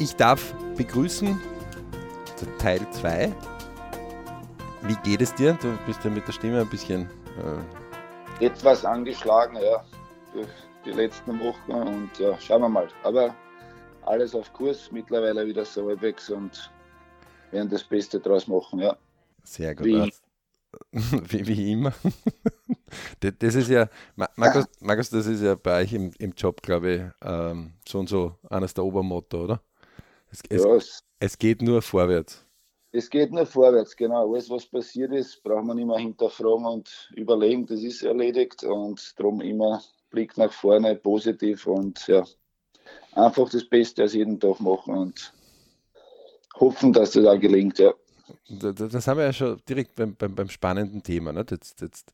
Ich darf begrüßen Teil 2. Wie geht es dir? Du bist ja mit der Stimme ein bisschen. Äh Etwas angeschlagen, ja, durch die letzten Wochen und ja, schauen wir mal. Aber alles auf Kurs, mittlerweile wieder so halbwegs und werden das Beste draus machen, ja. Sehr gut. Wie, wie, wie immer. das ist ja, Markus, Markus, das ist ja bei euch im, im Job, glaube ich, ähm, so und so eines der Obermotto, oder? Es, es, ja, es, es, geht nur vorwärts. Es geht nur vorwärts, genau. Alles, was passiert ist, braucht man immer hinterfragen und überlegen, das ist erledigt und darum immer Blick nach vorne, positiv und ja, einfach das Beste aus jedem Tag machen und hoffen, dass das auch gelingt, ja. Das haben wir ja schon direkt beim, beim, beim spannenden Thema. Ne? Jetzt, jetzt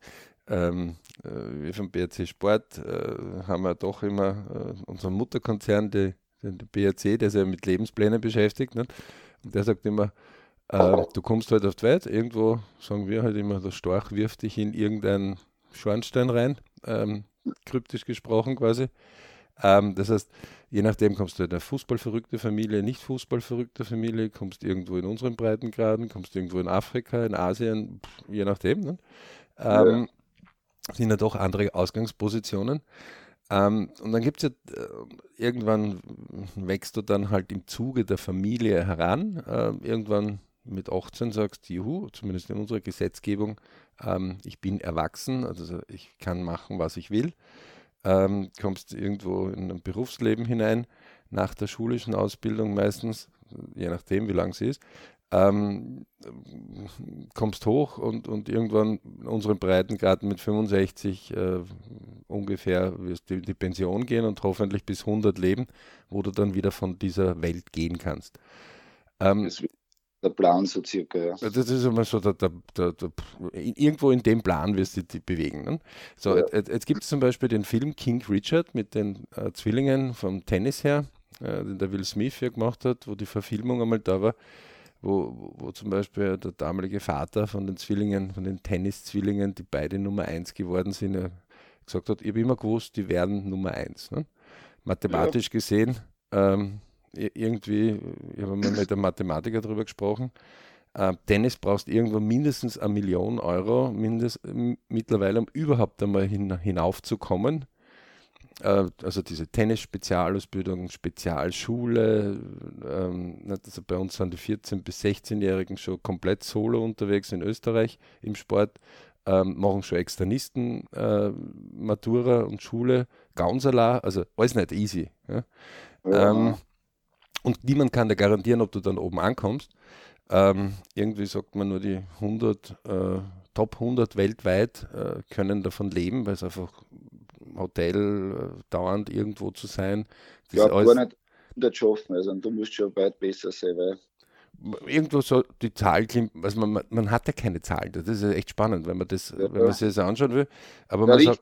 ähm, äh, wir vom BRC Sport äh, haben wir doch immer äh, unseren Mutterkonzern, die, den BRC, der sich ja mit Lebensplänen beschäftigt. Ne? Und der sagt immer, äh, du kommst halt auf die Welt, irgendwo sagen wir halt immer, der Storch wirft dich in irgendeinen Schornstein rein, ähm, kryptisch gesprochen quasi. Ähm, das heißt, je nachdem kommst du in eine fußballverrückte Familie, nicht fußballverrückte Familie, kommst irgendwo in unseren Breitengraden, kommst irgendwo in Afrika, in Asien, pff, je nachdem. Ne? Ähm, ja. Sind ja doch andere Ausgangspositionen. Ähm, und dann gibt es ja, äh, irgendwann wächst du dann halt im Zuge der Familie heran. Äh, irgendwann mit 18 sagst, juhu, zumindest in unserer Gesetzgebung, ähm, ich bin erwachsen, also ich kann machen, was ich will ähm, kommst irgendwo in ein Berufsleben hinein, nach der schulischen Ausbildung meistens, je nachdem, wie lang sie ist, ähm, kommst hoch und, und irgendwann in unseren Breitengraden mit 65 äh, ungefähr wirst du in die Pension gehen und hoffentlich bis 100 leben, wo du dann wieder von dieser Welt gehen kannst. Ähm, der Plan so circa. Ja. Das ist immer so, der, der, der, irgendwo in dem Plan wirst du dich bewegen. Ne? So, ja. jetzt, jetzt gibt es zum Beispiel den Film King Richard mit den äh, Zwillingen vom Tennis her, äh, den der Will Smith ja gemacht hat, wo die Verfilmung einmal da war, wo, wo zum Beispiel der damalige Vater von den Zwillingen, von den Tennis-Zwillingen, die beide Nummer 1 geworden sind, äh, gesagt hat, ich habe immer gewusst, die werden Nummer 1. Ne? Mathematisch ja. gesehen ähm, irgendwie, ich habe mal mit einem Mathematiker darüber gesprochen, äh, Tennis brauchst irgendwo mindestens eine Million Euro mindest, mittlerweile, um überhaupt einmal hin, hinaufzukommen. Äh, also diese Tennis-Spezialausbildung, Spezialschule. Ähm, also bei uns sind die 14- bis 16-Jährigen schon komplett solo unterwegs in Österreich im Sport. Ähm, machen schon Externisten, äh, Matura und Schule, Gaunsala, also alles nicht easy. Ja? Ja. Ähm, und niemand kann dir garantieren, ob du dann oben ankommst. Ähm, irgendwie sagt man nur die 100, äh, Top 100 weltweit äh, können davon leben, weil es einfach Hotel äh, dauernd irgendwo zu sein. Das ja, gar nicht 100 schaffen, also du musst schon weit besser sein, weil irgendwo so die Zahl klingt, also man, man hat ja keine Zahl, das ist ja echt spannend, wenn man das, ja, wenn man sich das anschauen will. Aber man sagt,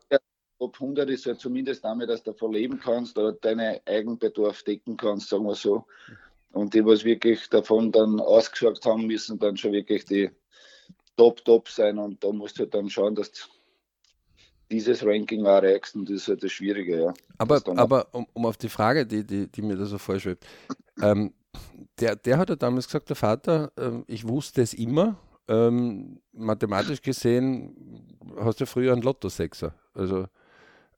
Top 100 ist ja zumindest damit, dass du davon leben kannst oder deinen Eigenbedarf decken kannst, sagen wir so. Und die, was wirklich davon dann ausgeschaut haben, müssen dann schon wirklich die Top, Top sein. Und da musst du dann schauen, dass dieses Ranking auch erreichst und das ist halt das Schwierige, ja. Aber, aber um, um, auf die Frage, die, die, die mir da so vorschwebt, ähm, der, der hat ja damals gesagt, der Vater, äh, ich wusste es immer, ähm, mathematisch gesehen hast du früher einen Lotto-Sechser. Also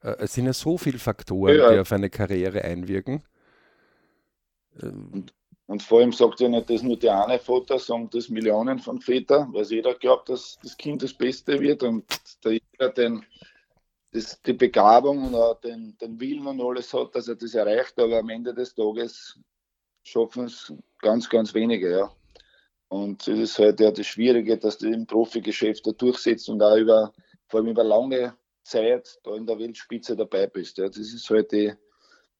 äh, es sind ja so viele Faktoren, ja. die auf eine Karriere einwirken. Und, und, vor allem sagt ja nicht, dass nur der eine Vater, sondern das Millionen von Vätern, weil jeder glaubt, dass das Kind das Beste wird und da jeder den, das, die Begabung und auch den, den Willen und alles hat, dass er das erreicht, aber am Ende des Tages schaffen es ganz, ganz wenige, ja. Und das ist halt ja das Schwierige, dass du im Profigeschäft da durchsetzt und auch über, vor allem über lange Zeit da in der Weltspitze dabei bist. Ja. Das ist halt die,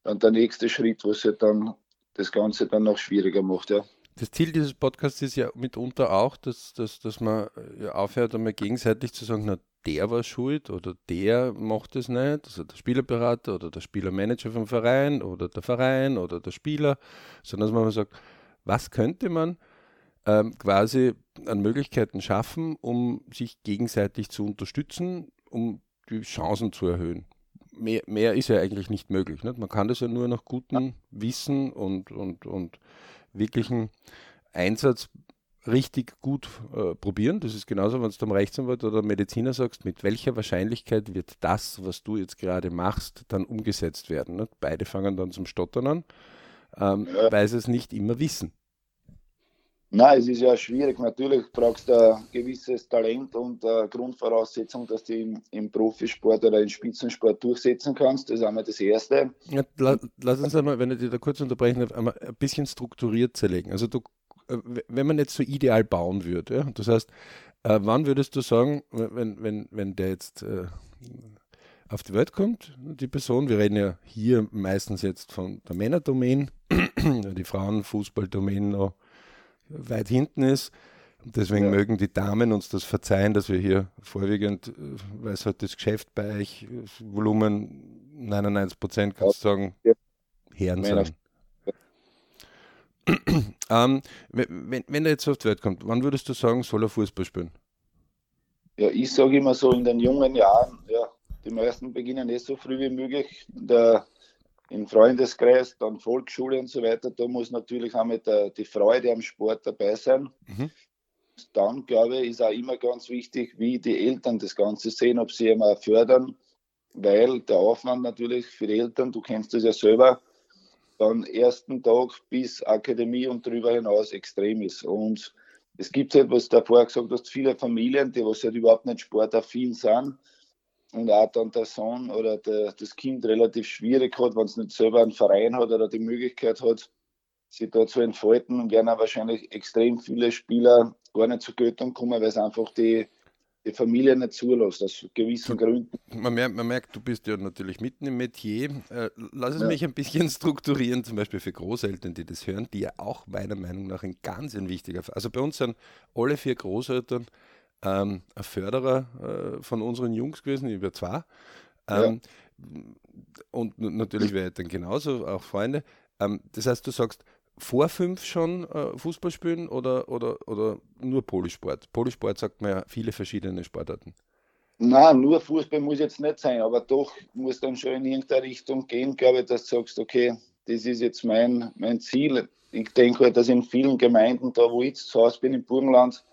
dann der nächste Schritt, was halt dann das Ganze dann noch schwieriger macht. Ja. Das Ziel dieses Podcasts ist ja mitunter auch, dass, dass, dass man ja aufhört, einmal gegenseitig zu sagen, na, der war schuld oder der macht es nicht, also der Spielerberater oder der Spielermanager vom Verein oder der Verein oder der Spieler, sondern dass man sagt, was könnte man ähm, quasi an Möglichkeiten schaffen, um sich gegenseitig zu unterstützen, um die Chancen zu erhöhen. mehr, mehr ist ja eigentlich nicht möglich. Nicht? Man kann das ja nur nach gutem Wissen und, und, und wirklichen Einsatz richtig gut äh, probieren. Das ist genauso, wenn du dem Rechtsanwalt oder Mediziner sagst, mit welcher Wahrscheinlichkeit wird das, was du jetzt gerade machst, dann umgesetzt werden. Nicht? Beide fangen dann zum Stottern an, ähm, ja. weil sie es nicht immer wissen. Nein, es ist ja schwierig. Natürlich brauchst du ein gewisses Talent und Grundvoraussetzung, dass du im, im Profisport oder im Spitzensport durchsetzen kannst. Das ist einmal das Erste. Ja, lass uns einmal, wenn ich dich da kurz unterbrechen darf, einmal ein bisschen strukturiert zerlegen. Also du, wenn man jetzt so ideal bauen würde, ja, das heißt, äh, wann würdest du sagen, wenn, wenn, wenn der jetzt äh, auf die Welt kommt, die Person, wir reden ja hier meistens jetzt von der Männerdomain, die Frauenfußballdomain noch weit hinten ist. Deswegen ja. mögen die Damen uns das verzeihen, dass wir hier vorwiegend, äh, weil es halt das Geschäft bei euch, Volumen 99 Prozent, kannst du sagen. Herren Männer. ähm, wenn, wenn er jetzt auf die Welt kommt, wann würdest du sagen, soll er Fußball spielen? Ja, ich sage immer so in den jungen Jahren, ja, die meisten beginnen nicht so früh wie möglich. Der im Freundeskreis, dann Volksschule und so weiter, da muss natürlich auch mit der, die Freude am Sport dabei sein. Mhm. Dann, glaube ich, ist auch immer ganz wichtig, wie die Eltern das Ganze sehen, ob sie immer fördern, weil der Aufwand natürlich für die Eltern, du kennst das ja selber, dann ersten Tag bis Akademie und darüber hinaus extrem ist. Und es gibt halt, was du davor gesagt hast, viele Familien, die was halt überhaupt nicht sportaffin sind, und auch dann der Sohn oder der, das Kind relativ schwierig hat, wenn es nicht selber einen Verein hat oder die Möglichkeit hat, sich da zu entfalten, werden auch wahrscheinlich extrem viele Spieler gar nicht zur Göttung kommen, weil es einfach die, die Familie nicht zulässt, aus gewissen Gründen. Man merkt, man merkt, du bist ja natürlich mitten im Metier. Äh, lass es ja. mich ein bisschen strukturieren, zum Beispiel für Großeltern, die das hören, die ja auch meiner Meinung nach ein ganz ein wichtiger, also bei uns sind alle vier Großeltern ähm, ein Förderer äh, von unseren Jungs gewesen, über zwei. Ähm, ja. Und natürlich wäre dann genauso, auch Freunde. Ähm, das heißt, du sagst, vor fünf schon äh, Fußball spielen oder, oder, oder nur Polisport? Polisport sagt man ja viele verschiedene Sportarten. Nein, nur Fußball muss jetzt nicht sein, aber doch muss dann schon in irgendeine Richtung gehen, glaube ich, dass du sagst, okay, das ist jetzt mein, mein Ziel. Ich denke halt, dass in vielen Gemeinden, da wo ich zu Hause bin, im Burgenland,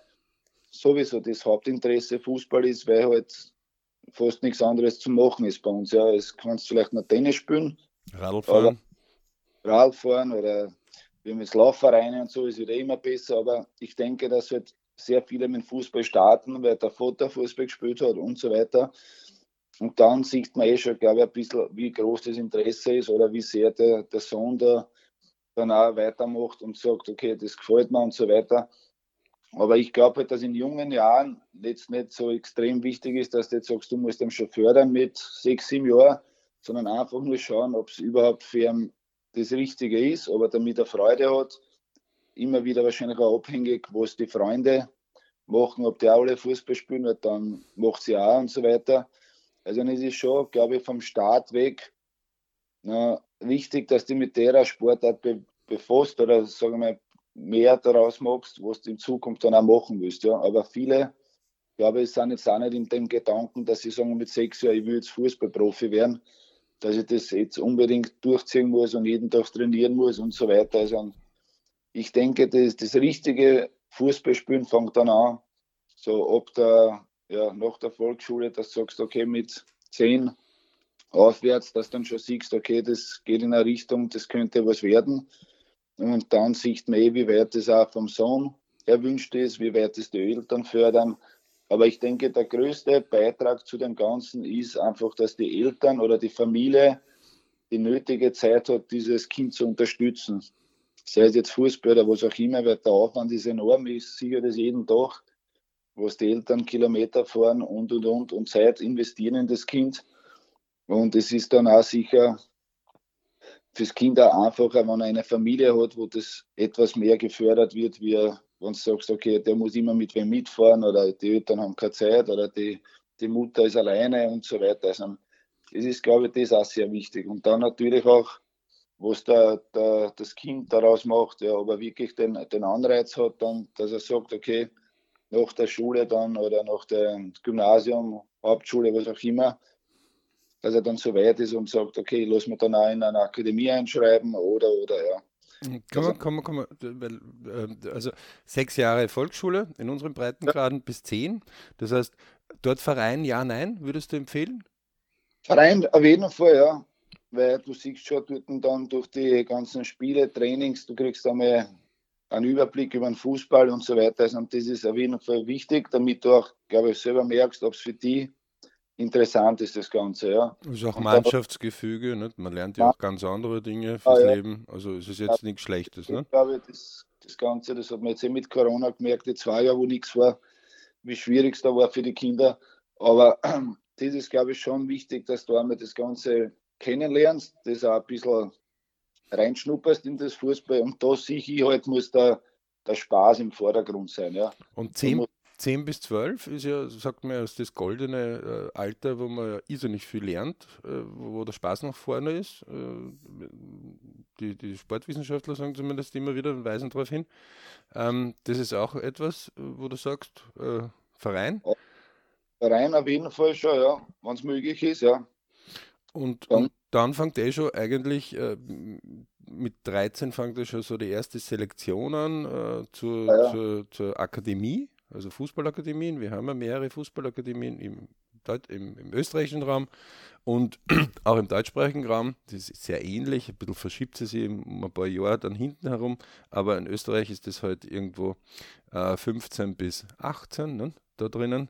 sowieso das Hauptinteresse Fußball ist, weil halt fast nichts anderes zu machen ist bei uns. Ja, es kannst vielleicht noch Tennis spielen. Radfahren. Radfahren oder wir haben jetzt Laufvereine und so, ist wieder immer besser, aber ich denke, dass halt sehr viele mit Fußball starten, weil der Vater Fußball gespielt hat und so weiter. Und dann sieht man eh schon, glaube ich, ein bisschen, wie groß das Interesse ist oder wie sehr der, der Sohn da dann auch weitermacht und sagt, okay, das gefällt mir und so weiter. Aber ich glaube halt, dass in jungen Jahren jetzt nicht so extrem wichtig ist, dass du jetzt sagst, du musst ihn schon fördern mit sechs, sieben Jahren, sondern einfach nur schauen, ob es überhaupt für ihn das Richtige ist, ob er damit eine Freude hat. Immer wieder wahrscheinlich auch abhängig, was die Freunde machen, ob die auch alle Fußball spielen, weil dann macht sie auch und so weiter. Also es ist schon, glaube ich, vom Start weg na, wichtig, dass die mit der Sportart be befasst oder sagen wir mehr daraus machst, was du in Zukunft dann auch machen willst. Ja. Aber viele, glaube ich, sind jetzt auch nicht in dem Gedanken, dass sie sagen, mit sechs Jahren, ich will jetzt Fußballprofi werden, dass ich das jetzt unbedingt durchziehen muss und jeden Tag trainieren muss und so weiter. Also ich denke, das, das richtige Fußballspielen fängt dann an, so ab der, ja, nach der Volksschule, dass du sagst, okay, mit zehn aufwärts, dass du dann schon siehst, okay, das geht in eine Richtung, das könnte was werden. Und dann sieht man eh, wie weit es auch vom Sohn erwünscht ist, wie weit es die Eltern fördern. Aber ich denke, der größte Beitrag zu dem Ganzen ist einfach, dass die Eltern oder die Familie die nötige Zeit hat, dieses Kind zu unterstützen. Sei es jetzt Fußball oder was auch immer, weil der Aufwand ist enorm. Ich sehe das jeden Tag, was die Eltern Kilometer fahren und und und und Zeit investieren in das Kind. Und es ist dann auch sicher fürs Kind auch einfacher, wenn er eine Familie hat, wo das etwas mehr gefördert wird, wie wenn du sagst, okay, der muss immer mit wem mitfahren oder die Eltern haben keine Zeit oder die, die Mutter ist alleine und so weiter. Also es ist, glaube ich, das auch sehr wichtig. Und dann natürlich auch, was der, der, das Kind daraus macht, ja, ob er wirklich den, den Anreiz hat, dann, dass er sagt, okay, nach der Schule dann oder nach dem Gymnasium, Hauptschule, was auch immer, dass er dann so weit ist und sagt, okay, lass mich dann auch in eine Akademie einschreiben oder, oder, ja. Kann man, kann man, weil, äh, also sechs Jahre Volksschule in unseren Breitengraden ja. bis zehn. Das heißt, dort Verein, ja, nein, würdest du empfehlen? Verein auf jeden Fall, ja. Weil du siehst schon dort dann durch die ganzen Spiele, Trainings, du kriegst einmal einen Überblick über den Fußball und so weiter. Also, und das ist auf jeden Fall wichtig, damit du auch, glaube ich, selber merkst, ob es für die interessant ist, das Ganze. Ja. Es ist auch und Mannschaftsgefüge, nicht? man lernt ja auch ganz andere Dinge fürs ah, ja. Leben. Also es ist jetzt ja, nichts Schlechtes. Ich glaube, das, das Ganze, das hat man jetzt eh mit Corona gemerkt, die zwei Jahre, wo nichts war, wie schwierig es da war für die Kinder. Aber das ist, glaube ich, schon wichtig, dass du einmal das Ganze kennenlernst, das auch ein bisschen reinschnupperst in das Fußball und da sehe ich halt, muss der, der Spaß im Vordergrund sein. Ja. Und 10, 10 bis 12 ist ja, sagt man, ist das goldene äh, Alter, wo man ja irrsinnig viel lernt, äh, wo der Spaß nach vorne ist. Äh, die, die, Sportwissenschaftler sagen zumindest immer wieder, weisen darauf hin. Ähm, das ist auch etwas, wo du sagst, äh, Verein? Verein auf jeden Fall schon, ja, wenn es möglich ist, ja. Und, und dann fängt eh schon eigentlich äh, mit 13 fängt er schon so die erste Selektion an äh, zur, ja, ja. Zur, zur, Akademie, also Fußballakademien. Wir haben ja mehrere Fußballakademien im, im, im österreichischen Raum und auch im deutschsprachigen Raum. Das ist sehr ähnlich, ein bisschen verschiebt sie sich um ein paar Jahre dann hinten herum, aber in Österreich ist das halt irgendwo äh, 15 bis 18 ne, da drinnen.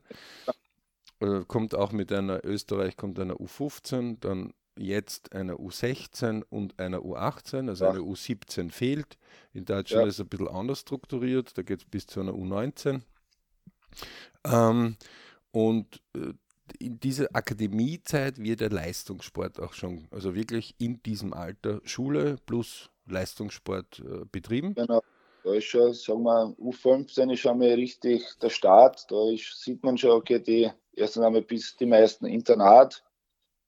Äh, kommt auch mit einer, Österreich kommt einer U15, dann jetzt einer U16 und einer U18, also ja. eine U17 fehlt. In Deutschland ja. ist es ein bisschen anders strukturiert, da geht es bis zu einer U19. Ähm, und äh, in dieser Akademiezeit wird der Leistungssport auch schon, also wirklich in diesem Alter Schule plus Leistungssport äh, betrieben. Genau. Da ist schon, sagen wir, U15 ist schon mal richtig der Start. Da ist, sieht man schon, okay, die ersten einmal bis die meisten Internat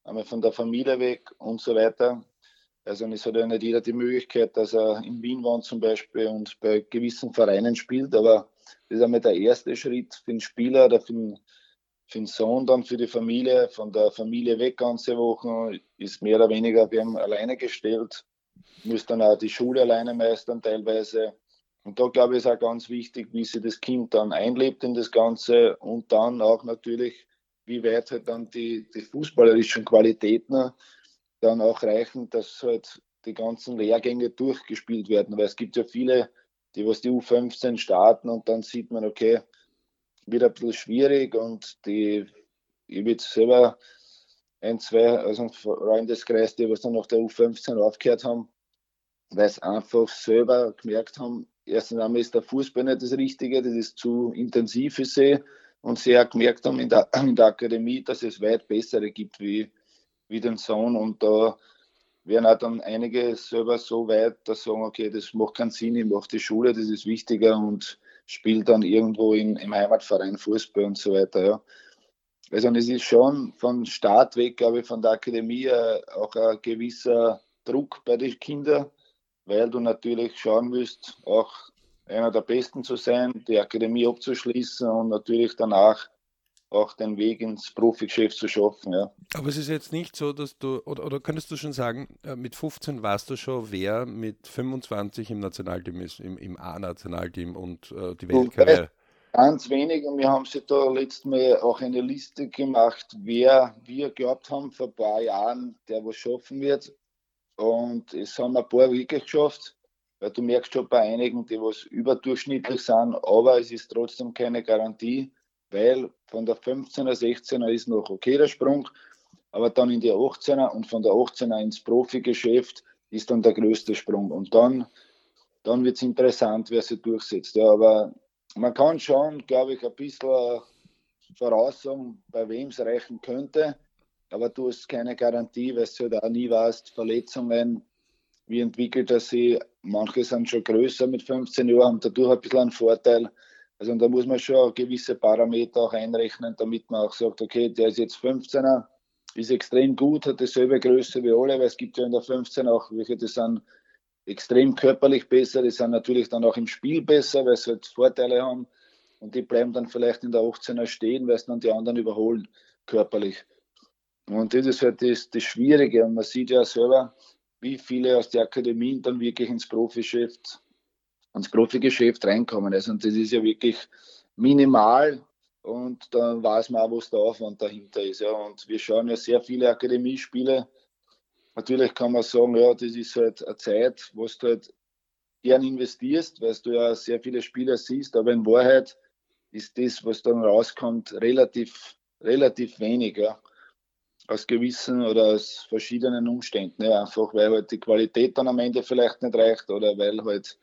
einmal von der Familie weg und so weiter. Also es hat ja nicht jeder die Möglichkeit, dass er in Wien wohnt zum Beispiel und bei gewissen Vereinen spielt, aber das ist einmal der erste Schritt für den Spieler oder für den, für den Sohn, dann für die Familie, von der Familie weg ganze Wochen, ist mehr oder weniger wir haben alleine gestellt, muss dann auch die Schule alleine meistern teilweise. Und da glaube ich ist auch ganz wichtig, wie sich das Kind dann einlebt in das Ganze und dann auch natürlich wie weit halt dann die, die fußballerischen Qualitäten dann auch reichen, dass halt die ganzen Lehrgänge durchgespielt werden. Weil es gibt ja viele, die was die U15 starten und dann sieht man, okay, wird ein bisschen schwierig und die, ich will selber ein, zwei, also ein Freundeskreis, die was dann nach der U15 aufgehört haben, weil sie einfach selber gemerkt haben, erstens einmal ist der Fußball nicht das Richtige, das ist zu intensiv für sie und sie auch gemerkt haben in der, in der Akademie, dass es weit bessere gibt wie, wie den Sohn. Und da werden auch dann einige selber so weit, dass sagen, okay, das macht keinen Sinn, ich mache die Schule, das ist wichtiger und spiele dann irgendwo in, im Heimatverein Fußball und so weiter. Ja. Also es ist schon von Start weg, glaube ich, von der Akademie äh, auch ein gewisser Druck bei den Kindern, weil du natürlich schauen willst, auch einer der Besten zu sein, die Akademie abzuschließen und natürlich danach auch den Weg ins Profigeschäft zu schaffen. Ja. Aber es ist jetzt nicht so, dass du, oder, oder könntest du schon sagen, äh, mit 15 warst du schon, wer mit 25 im Nationalteam ist, im, im A-Nationalteam und äh, die Weltkarriere? Ganz wenig und wir haben sie da letztes Mal auch eine Liste gemacht, wer wir glaubt haben vor ein paar Jahren, der was schaffen wird. Und es haben ein paar wirklich geschafft. Weil du merkst schon bei einigen, die was überdurchschnittlich sind, aber es ist trotzdem keine Garantie, weil von der 15er, 16er ist noch okay der Sprung, aber dann in die 18er und von der 18er ins Profigeschäft ist dann der größte Sprung. Und dann, dann wird es interessant, wer sich durchsetzt. Ja, aber man kann schon, glaube ich, ein bisschen voraussagen, bei wem es reichen könnte, aber du hast keine Garantie, weil du halt auch nie weißt, Verletzungen, wie entwickelt er sich. Manche sind schon größer mit 15 Jahren, haben dadurch ein bisschen einen Vorteil. Also da muss man schon gewisse Parameter auch einrechnen, damit man auch sagt, okay, der ist jetzt 15er, ist extrem gut, hat dieselbe Größe wie alle, weil es gibt ja in der 15 auch welche, die sind extrem körperlich besser, die sind natürlich dann auch im Spiel besser, weil sie halt Vorteile haben und die bleiben dann vielleicht in der 18er stehen, weil es dann die anderen überholen körperlich. Und das ist halt das, das Schwierige. Und man sieht ja selber, wie viele aus der Akademie dann wirklich ins Profigeschäft, ins Profigeschäft reinkommen. Also, und das ist ja wirklich minimal und dann weiß man auch, was der Aufwand dahinter ist. Ja. Und wir schauen ja sehr viele Akademiespiele. Natürlich kann man sagen, ja, das ist halt eine Zeit, wo du halt gern investierst, weil du ja sehr viele Spieler siehst, aber in Wahrheit ist das, was dann rauskommt, relativ, relativ wenig. Ja. Aus gewissen oder aus verschiedenen Umständen. Ja. Einfach weil halt die Qualität dann am Ende vielleicht nicht reicht oder weil halt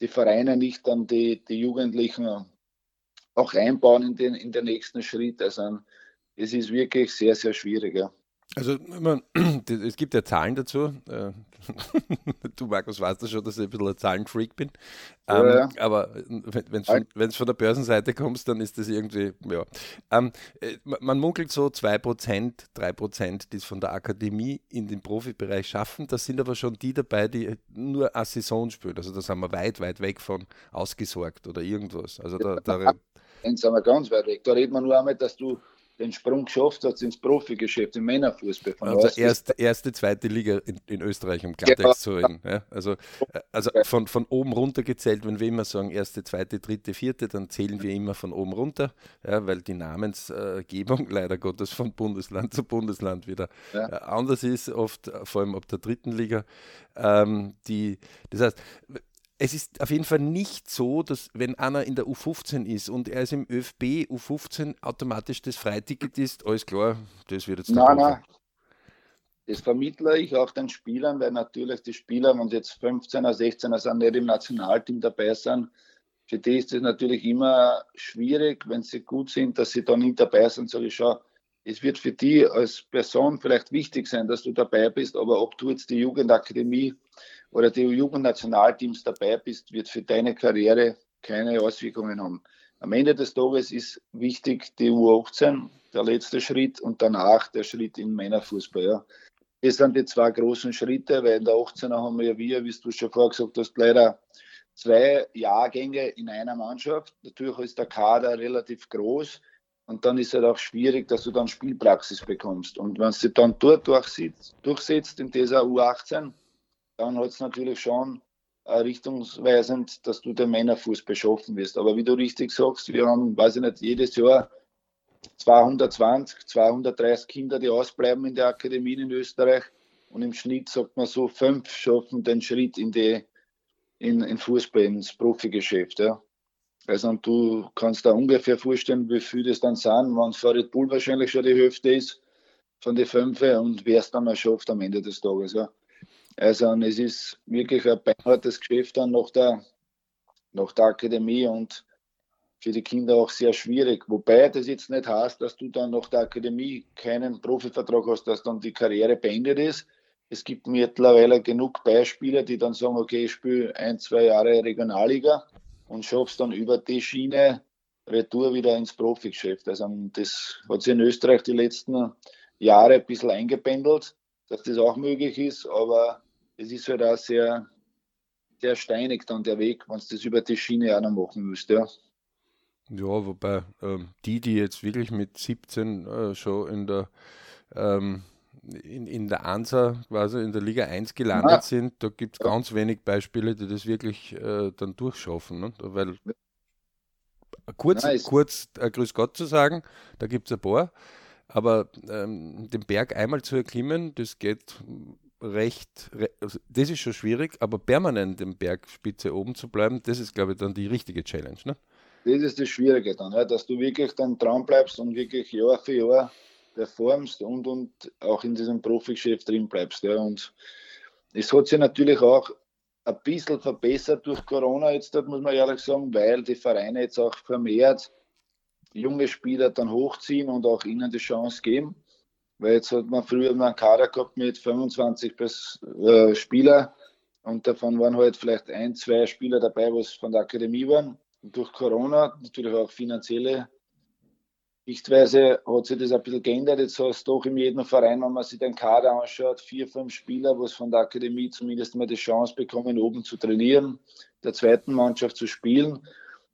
die Vereine nicht dann die, die Jugendlichen auch einbauen in den, in den nächsten Schritt. Also es ist wirklich sehr, sehr schwierig. Ja. Also man, es gibt ja Zahlen dazu. Äh, du, Markus, weißt ja schon, dass ich ein bisschen ein Zahlenfreak bin. Ähm, ja, ja. Aber wenn es von, von, der Börsenseite kommt, dann ist das irgendwie, ja. Ähm, äh, man munkelt so 2%, 3%, die es von der Akademie in den Profibereich schaffen. Das sind aber schon die dabei, die nur eine Saison spielen. Also da sind wir weit, weit weg von ausgesorgt oder irgendwas. Also da, da, dann sind wir ganz weit weg. Da reden wir nur einmal, dass du den Sprung geschafft hast ins Profigeschäft, im Männerfußball. Von also erste, erste, zweite Liga in, in Österreich, um Klartext ja. zu reden. Ja, also also von, von oben runter gezählt, wenn wir immer sagen erste, zweite, dritte, vierte, dann zählen wir immer von oben runter, ja, weil die Namensgebung leider Gottes von Bundesland zu Bundesland wieder. Äh, anders ist, oft vor allem ab der dritten Liga. Ähm, die, das heißt, es ist auf jeden Fall nicht so, dass wenn einer in der U15 ist und er ist im ÖFB U15 automatisch das Freiticket ist, alles klar, das wird jetzt Nein, nein. Das vermittle ich auch den Spielern, weil natürlich die Spieler, wenn sie jetzt 15er, 16er sind, nicht im Nationalteam dabei sind, für die ist es natürlich immer schwierig, wenn sie gut sind, dass sie da nicht dabei sind. Sage ich, schau, es wird für die als Person vielleicht wichtig sein, dass du dabei bist, aber ob du jetzt die Jugendakademie oder die Jugendnationalteams dabei bist, wird für deine Karriere keine Auswirkungen haben. Am Ende des Tages ist wichtig die U18, der letzte Schritt und danach der Schritt in Männerfußball. Ja. Das sind die zwei großen Schritte, weil in der 18er haben wir ja wie du schon vorher gesagt hast, leider zwei Jahrgänge in einer Mannschaft. Natürlich ist der Kader relativ groß und dann ist es halt auch schwierig, dass du dann Spielpraxis bekommst. Und wenn du dann dort durchsetzt, durchsetzt in dieser U18, dann hat es natürlich schon äh, richtungsweisend, dass du den Männerfuß beschaffen wirst. Aber wie du richtig sagst, wir haben, weiß ich nicht, jedes Jahr 220, 230 Kinder, die ausbleiben in der Akademie in Österreich. Und im Schnitt sagt man so, fünf schaffen den Schritt in die in, in Fußball, ins Profigeschäft. Ja. Also und du kannst da ungefähr vorstellen, wie viel das dann sind, wenn Farid Bull wahrscheinlich schon die Hälfte ist von den fünf und wer es dann mal schafft am Ende des Tages. Ja. Also es ist wirklich ein beinhartes Geschäft dann nach der, nach der Akademie und für die Kinder auch sehr schwierig. Wobei das jetzt nicht heißt, dass du dann nach der Akademie keinen Profivertrag hast, dass dann die Karriere beendet ist. Es gibt mittlerweile genug Beispiele, die dann sagen, okay, ich spiele ein, zwei Jahre Regionalliga und schaffst dann über die Schiene Retour wieder ins Profigeschäft. Also das hat sich in Österreich die letzten Jahre ein bisschen eingependelt, dass das auch möglich ist, aber es ist halt auch sehr, sehr steinig dann der Weg, wenn du das über die Schiene auch noch machen müsst. Ja, ja wobei ähm, die, die jetzt wirklich mit 17 äh, schon in der ähm, in, in der ANSA quasi in der Liga 1 gelandet ja. sind, da gibt es ganz wenig Beispiele, die das wirklich äh, dann durchschaffen. Ne? Weil kurz, nice. kurz äh, Grüß Gott zu sagen, da gibt es ein paar, aber ähm, den Berg einmal zu erklimmen, das geht recht, also das ist schon schwierig, aber permanent im Bergspitze oben zu bleiben, das ist, glaube ich, dann die richtige Challenge. Ne? Das ist das Schwierige dann, ja, dass du wirklich dann dran bleibst und wirklich Jahr für Jahr performst und, und auch in diesem Profigeschäft drin bleibst. Ja. Und es hat sich natürlich auch ein bisschen verbessert durch Corona, jetzt muss man ehrlich sagen, weil die Vereine jetzt auch vermehrt junge Spieler dann hochziehen und auch ihnen die Chance geben. Weil jetzt hat man früher einen Kader gehabt mit 25 bis, äh, Spieler und davon waren halt vielleicht ein, zwei Spieler dabei, was von der Akademie waren. Und durch Corona, natürlich auch finanzielle Sichtweise, hat sich das ein bisschen geändert. Jetzt hast du doch in jedem Verein, wenn man sich den Kader anschaut, vier, fünf Spieler, was von der Akademie zumindest mal die Chance bekommen, oben zu trainieren, der zweiten Mannschaft zu spielen.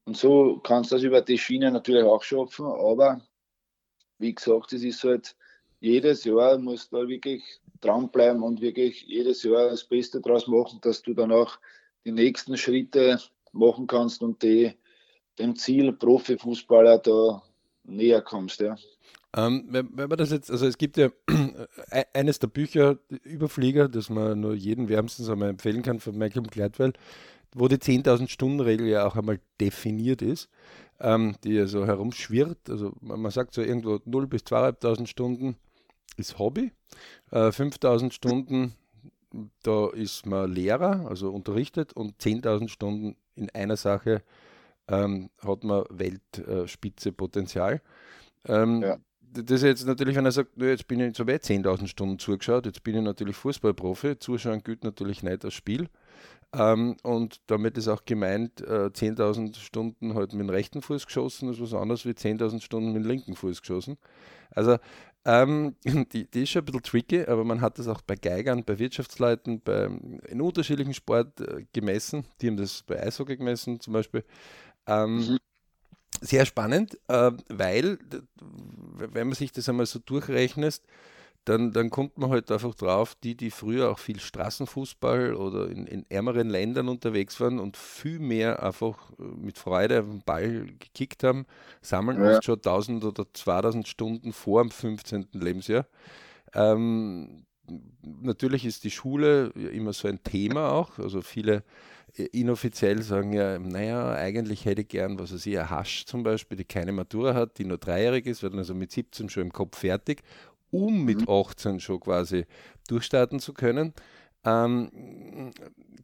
Und so kannst du das über die Schiene natürlich auch schaffen, aber wie gesagt, es ist halt jedes Jahr musst du da wirklich dranbleiben und wirklich jedes Jahr das Beste draus machen, dass du dann auch die nächsten Schritte machen kannst und die, dem Ziel Profifußballer da näher kommst. Ja. Ähm, wenn, wenn, man das jetzt, also es gibt ja äh, eines der Bücher, Überflieger, das man nur jedem wärmstens einmal empfehlen kann von Michael Gladwell, wo die 10.000 Stunden Regel ja auch einmal definiert ist, ähm, die ja so herumschwirrt. Also man, man sagt so irgendwo 0 bis 2.500 Stunden ist Hobby, äh, 5.000 Stunden da ist man Lehrer, also unterrichtet und 10.000 Stunden in einer Sache ähm, hat man Weltspitze-Potenzial. Ähm, ja das ist jetzt natürlich, wenn er sagt, jetzt bin ich so weit 10.000 Stunden zugeschaut, jetzt bin ich natürlich Fußballprofi, Zuschauen gilt natürlich nicht das Spiel. Ähm, und damit ist auch gemeint, äh, 10.000 Stunden halt mit dem rechten Fuß geschossen, das ist was anderes wie 10.000 Stunden mit dem linken Fuß geschossen. Also ähm, die, die, ist schon ein bisschen tricky, aber man hat das auch bei Geigern, bei Wirtschaftsleuten, bei, in unterschiedlichen Sport äh, gemessen. Die haben das bei Eishockey gemessen zum Beispiel. Ähm, mhm sehr spannend, äh, weil, wenn man sich das einmal so durchrechnet, dann, dann kommt man halt einfach drauf, die, die früher auch viel Straßenfußball oder in, in ärmeren Ländern unterwegs waren und viel mehr einfach äh, mit Freude auf den Ball gekickt haben, sammeln ja. oft schon 1000 oder 2000 Stunden vor dem 15. Lebensjahr. Ähm, natürlich ist die Schule immer so ein Thema auch. Also viele inoffiziell sagen ja, naja, eigentlich hätte ich gern, was weiß ich, ein Hasch zum Beispiel, die keine Matura hat, die nur dreijährig ist, wird dann also mit 17 schon im Kopf fertig, um mit 18 mhm. schon quasi durchstarten zu können. Ähm,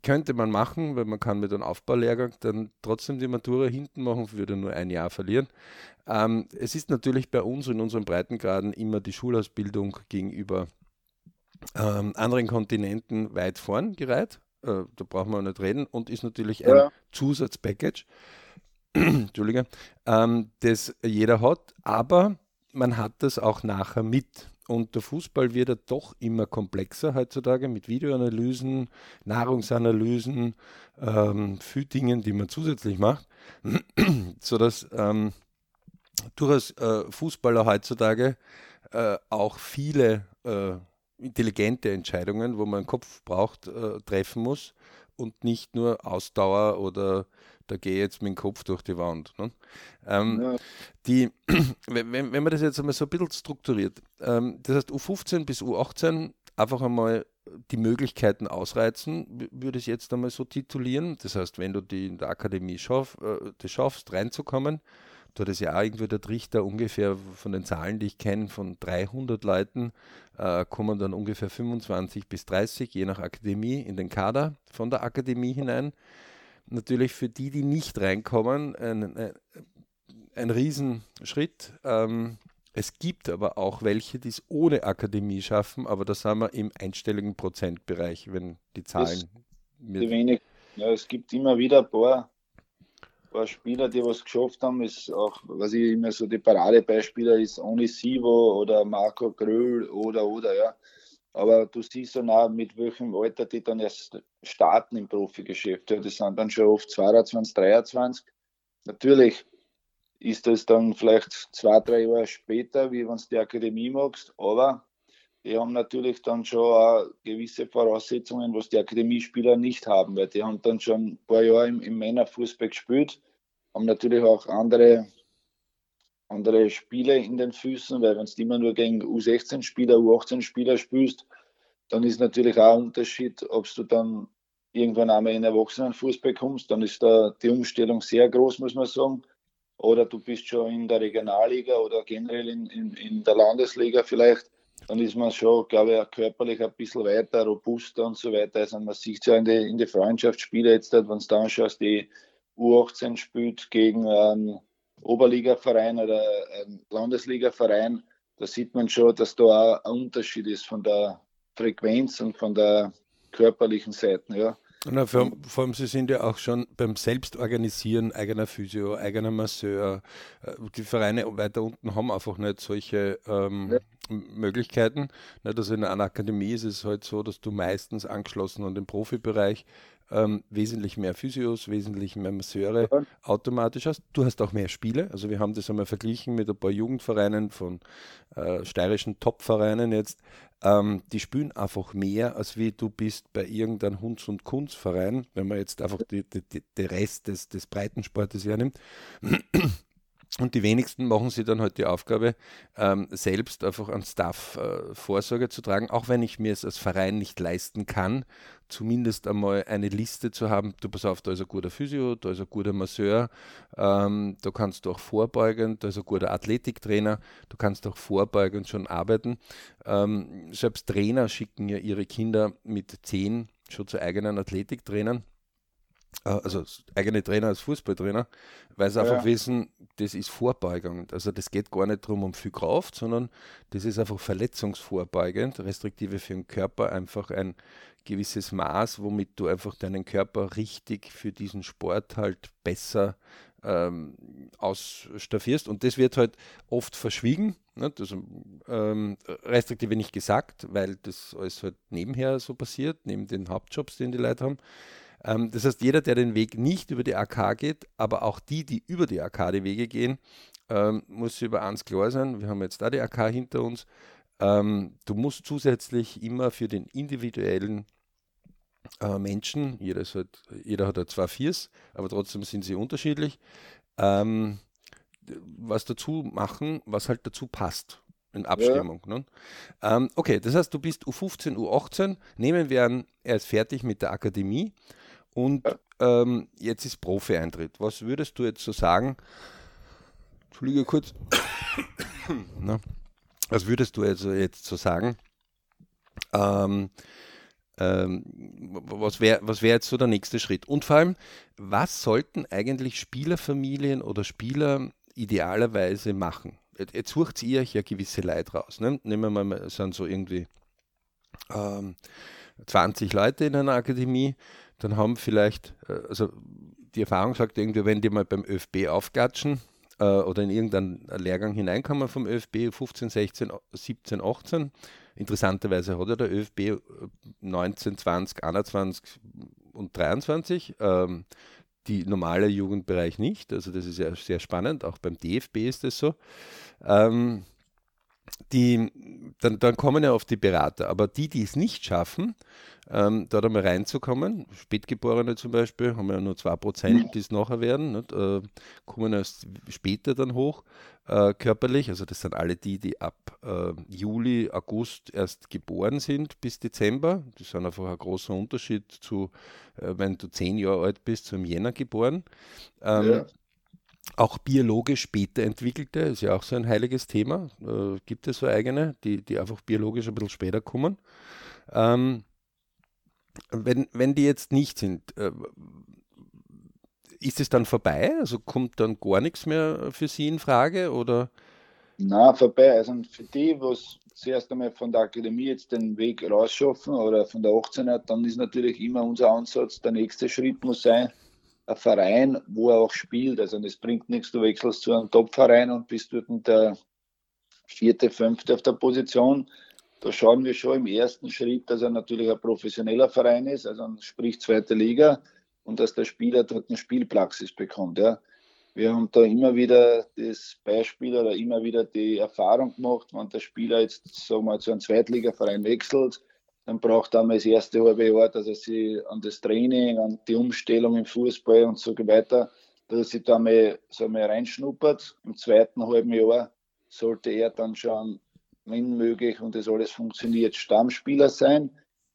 könnte man machen, weil man kann mit einem Aufbaulehrgang dann trotzdem die Matura hinten machen, würde nur ein Jahr verlieren. Ähm, es ist natürlich bei uns in unseren Breitengraden immer die Schulausbildung gegenüber ähm, anderen Kontinenten weit vorn gereiht äh, da brauchen wir nicht reden, und ist natürlich ein ja. Zusatzpackage, Entschuldige, ähm, das jeder hat, aber man hat das auch nachher mit. Und der Fußball wird ja doch immer komplexer heutzutage mit Videoanalysen, Nahrungsanalysen, ähm, viel Dingen, die man zusätzlich macht, sodass ähm, durchaus äh, Fußballer heutzutage äh, auch viele äh, intelligente Entscheidungen, wo man einen Kopf braucht, äh, treffen muss und nicht nur Ausdauer oder da gehe ich jetzt mit dem Kopf durch die Wand. Ne? Ähm, ja. die, wenn, wenn man das jetzt einmal so ein bisschen strukturiert, ähm, das heißt U15 bis U18 einfach einmal die Möglichkeiten ausreizen, würde ich jetzt einmal so titulieren. Das heißt, wenn du die in der Akademie schaff, äh, das schaffst, reinzukommen, Dort ist ja auch irgendwie der Trichter ungefähr von den Zahlen, die ich kenne, von 300 Leuten äh, kommen dann ungefähr 25 bis 30, je nach Akademie, in den Kader von der Akademie hinein. Natürlich für die, die nicht reinkommen, ein, ein, ein Riesenschritt. Ähm, es gibt aber auch welche, die es ohne Akademie schaffen, aber da sind wir im einstelligen Prozentbereich, wenn die Zahlen. Wenig. Ja, es gibt immer wieder ein paar paar Spieler, die was geschafft haben, ist auch, was ich immer so die Paradebeispieler ist, Onisivo oder Marco Gröhl oder oder ja. Aber du siehst dann auch, mit welchem Alter die dann erst starten im Profigeschäft. Ja, das sind dann schon oft 22, 23. Natürlich ist das dann vielleicht zwei, drei Jahre später, wie wenn du die Akademie magst, aber die haben natürlich dann schon gewisse Voraussetzungen, was die Akademiespieler nicht haben, weil die haben dann schon ein paar Jahre im, im Männerfußball gespielt, haben natürlich auch andere, andere Spiele in den Füßen, weil wenn du immer nur gegen U16-Spieler, U18-Spieler spielst, dann ist natürlich auch ein Unterschied, ob du dann irgendwann einmal in Erwachsenenfußball kommst, dann ist da die Umstellung sehr groß, muss man sagen. Oder du bist schon in der Regionalliga oder generell in, in, in der Landesliga vielleicht dann ist man schon, glaube ich, körperlich ein bisschen weiter, robuster und so weiter. Also man sieht ja in den in die Freundschaftsspiele jetzt, wenn du da anschaust, die U18 spielt gegen einen Oberligaverein oder einen Landesligaverein, da sieht man schon, dass da auch ein Unterschied ist von der Frequenz und von der körperlichen Seite. Ja. Na, vor, vor, allem, Sie sind ja auch schon beim Selbstorganisieren eigener Physio, eigener Masseur. Äh, die Vereine weiter unten haben einfach nicht solche ähm, ja. Möglichkeiten. Nicht, also in einer Akademie ist es halt so, dass du meistens angeschlossen an den Profibereich ähm, wesentlich mehr Physios, wesentlich mehr Masseure ja. automatisch hast. Du hast auch mehr Spiele. Also wir haben das einmal verglichen mit ein paar Jugendvereinen von äh, steirischen Topvereinen jetzt. Ähm, die spielen einfach mehr, als wie du bist bei irgendeinem Hunds- und Kunstverein, wenn man jetzt einfach den Rest des, des Breitensportes hernimmt. Und die wenigsten machen sich dann halt die Aufgabe, ähm, selbst einfach an Staff äh, Vorsorge zu tragen, auch wenn ich mir es als Verein nicht leisten kann, zumindest einmal eine Liste zu haben, du pass auf, da ist ein guter Physio, da ist ein guter Masseur, ähm, da kannst du auch vorbeugen, da ist ein guter Athletiktrainer, du kannst auch vorbeugend schon arbeiten. Ähm, selbst Trainer schicken ja ihre Kinder mit zehn schon zu eigenen Athletiktrainern also eigene Trainer als Fußballtrainer, weil sie ja. einfach wissen, das ist vorbeugend. Also das geht gar nicht darum, um viel Kraft, sondern das ist einfach verletzungsvorbeugend, restriktive für den Körper, einfach ein gewisses Maß, womit du einfach deinen Körper richtig für diesen Sport halt besser ähm, ausstaffierst. Und das wird halt oft verschwiegen. Ne? Das, ähm, restriktive nicht gesagt, weil das alles halt nebenher so passiert, neben den Hauptjobs, den die Leute haben. Ähm, das heißt, jeder, der den Weg nicht über die AK geht, aber auch die, die über die AK die Wege gehen, ähm, muss über eins klar sein. Wir haben jetzt da die AK hinter uns. Ähm, du musst zusätzlich immer für den individuellen äh, Menschen, jeder, halt, jeder hat halt zwei Viers, aber trotzdem sind sie unterschiedlich, ähm, was dazu machen, was halt dazu passt in Abstimmung. Ja. Ne? Ähm, okay, das heißt, du bist U15, U18, nehmen wir an, er ist fertig mit der Akademie und ähm, jetzt ist Profi-Eintritt. Was würdest du jetzt so sagen? Entschuldige kurz. Na, was würdest du also jetzt so sagen? Ähm, ähm, was wäre was wär jetzt so der nächste Schritt? Und vor allem, was sollten eigentlich Spielerfamilien oder Spieler idealerweise machen? Jetzt sucht ihr euch ja gewisse Leute raus. Ne? Nehmen wir mal, es sind so irgendwie 20 ähm, Leute in einer Akademie dann haben vielleicht, äh, also die Erfahrung sagt irgendwie, wenn die mal beim ÖFB aufgatschen äh, oder in irgendeinen Lehrgang hineinkommen vom ÖFB 15, 16, 17, 18, interessanterweise hat ja der ÖFB 19, 20, 21 und 23. Ähm, die normale Jugendbereich nicht. Also das ist ja sehr spannend. Auch beim DFB ist das so. Ähm, die, dann, dann kommen ja oft die Berater. Aber die, die es nicht schaffen, ähm, dort einmal reinzukommen, Spätgeborene zum Beispiel, haben ja nur 2%, die es nachher werden, nicht, äh, kommen erst später dann hoch äh, körperlich. Also das sind alle die, die ab äh, Juli, August erst geboren sind bis Dezember. Das ist einfach ein großer Unterschied zu, äh, wenn du zehn Jahre alt bist, zum Jänner geboren. Ähm, ja. Auch biologisch später entwickelte, ist ja auch so ein heiliges Thema. Äh, gibt es so eigene, die, die einfach biologisch ein bisschen später kommen. Ähm, wenn, wenn die jetzt nicht sind, äh, ist es dann vorbei? Also kommt dann gar nichts mehr für Sie in Frage? Oder? Na, vorbei. Also für die, was zuerst einmal von der Akademie jetzt den Weg rausschaffen oder von der 18er, dann ist natürlich immer unser Ansatz, der nächste Schritt muss sein, ein Verein, wo er auch spielt. Also es bringt nichts, du wechselst zu einem Top-Verein und bist dort der vierte, fünfte auf der Position. Da schauen wir schon im ersten Schritt, dass er natürlich ein professioneller Verein ist, also sprich zweite Liga, und dass der Spieler dort eine Spielpraxis bekommt. Ja. Wir haben da immer wieder das Beispiel oder immer wieder die Erfahrung gemacht, wenn der Spieler jetzt sagen wir, zu einem Zweitligaverein wechselt, dann braucht er einmal das erste halbe Jahr, dass er sich an das Training, an die Umstellung im Fußball und so weiter, dass er sich da mal, so mal reinschnuppert. Im zweiten halben Jahr sollte er dann schon wenn möglich und das alles funktioniert, Stammspieler sein.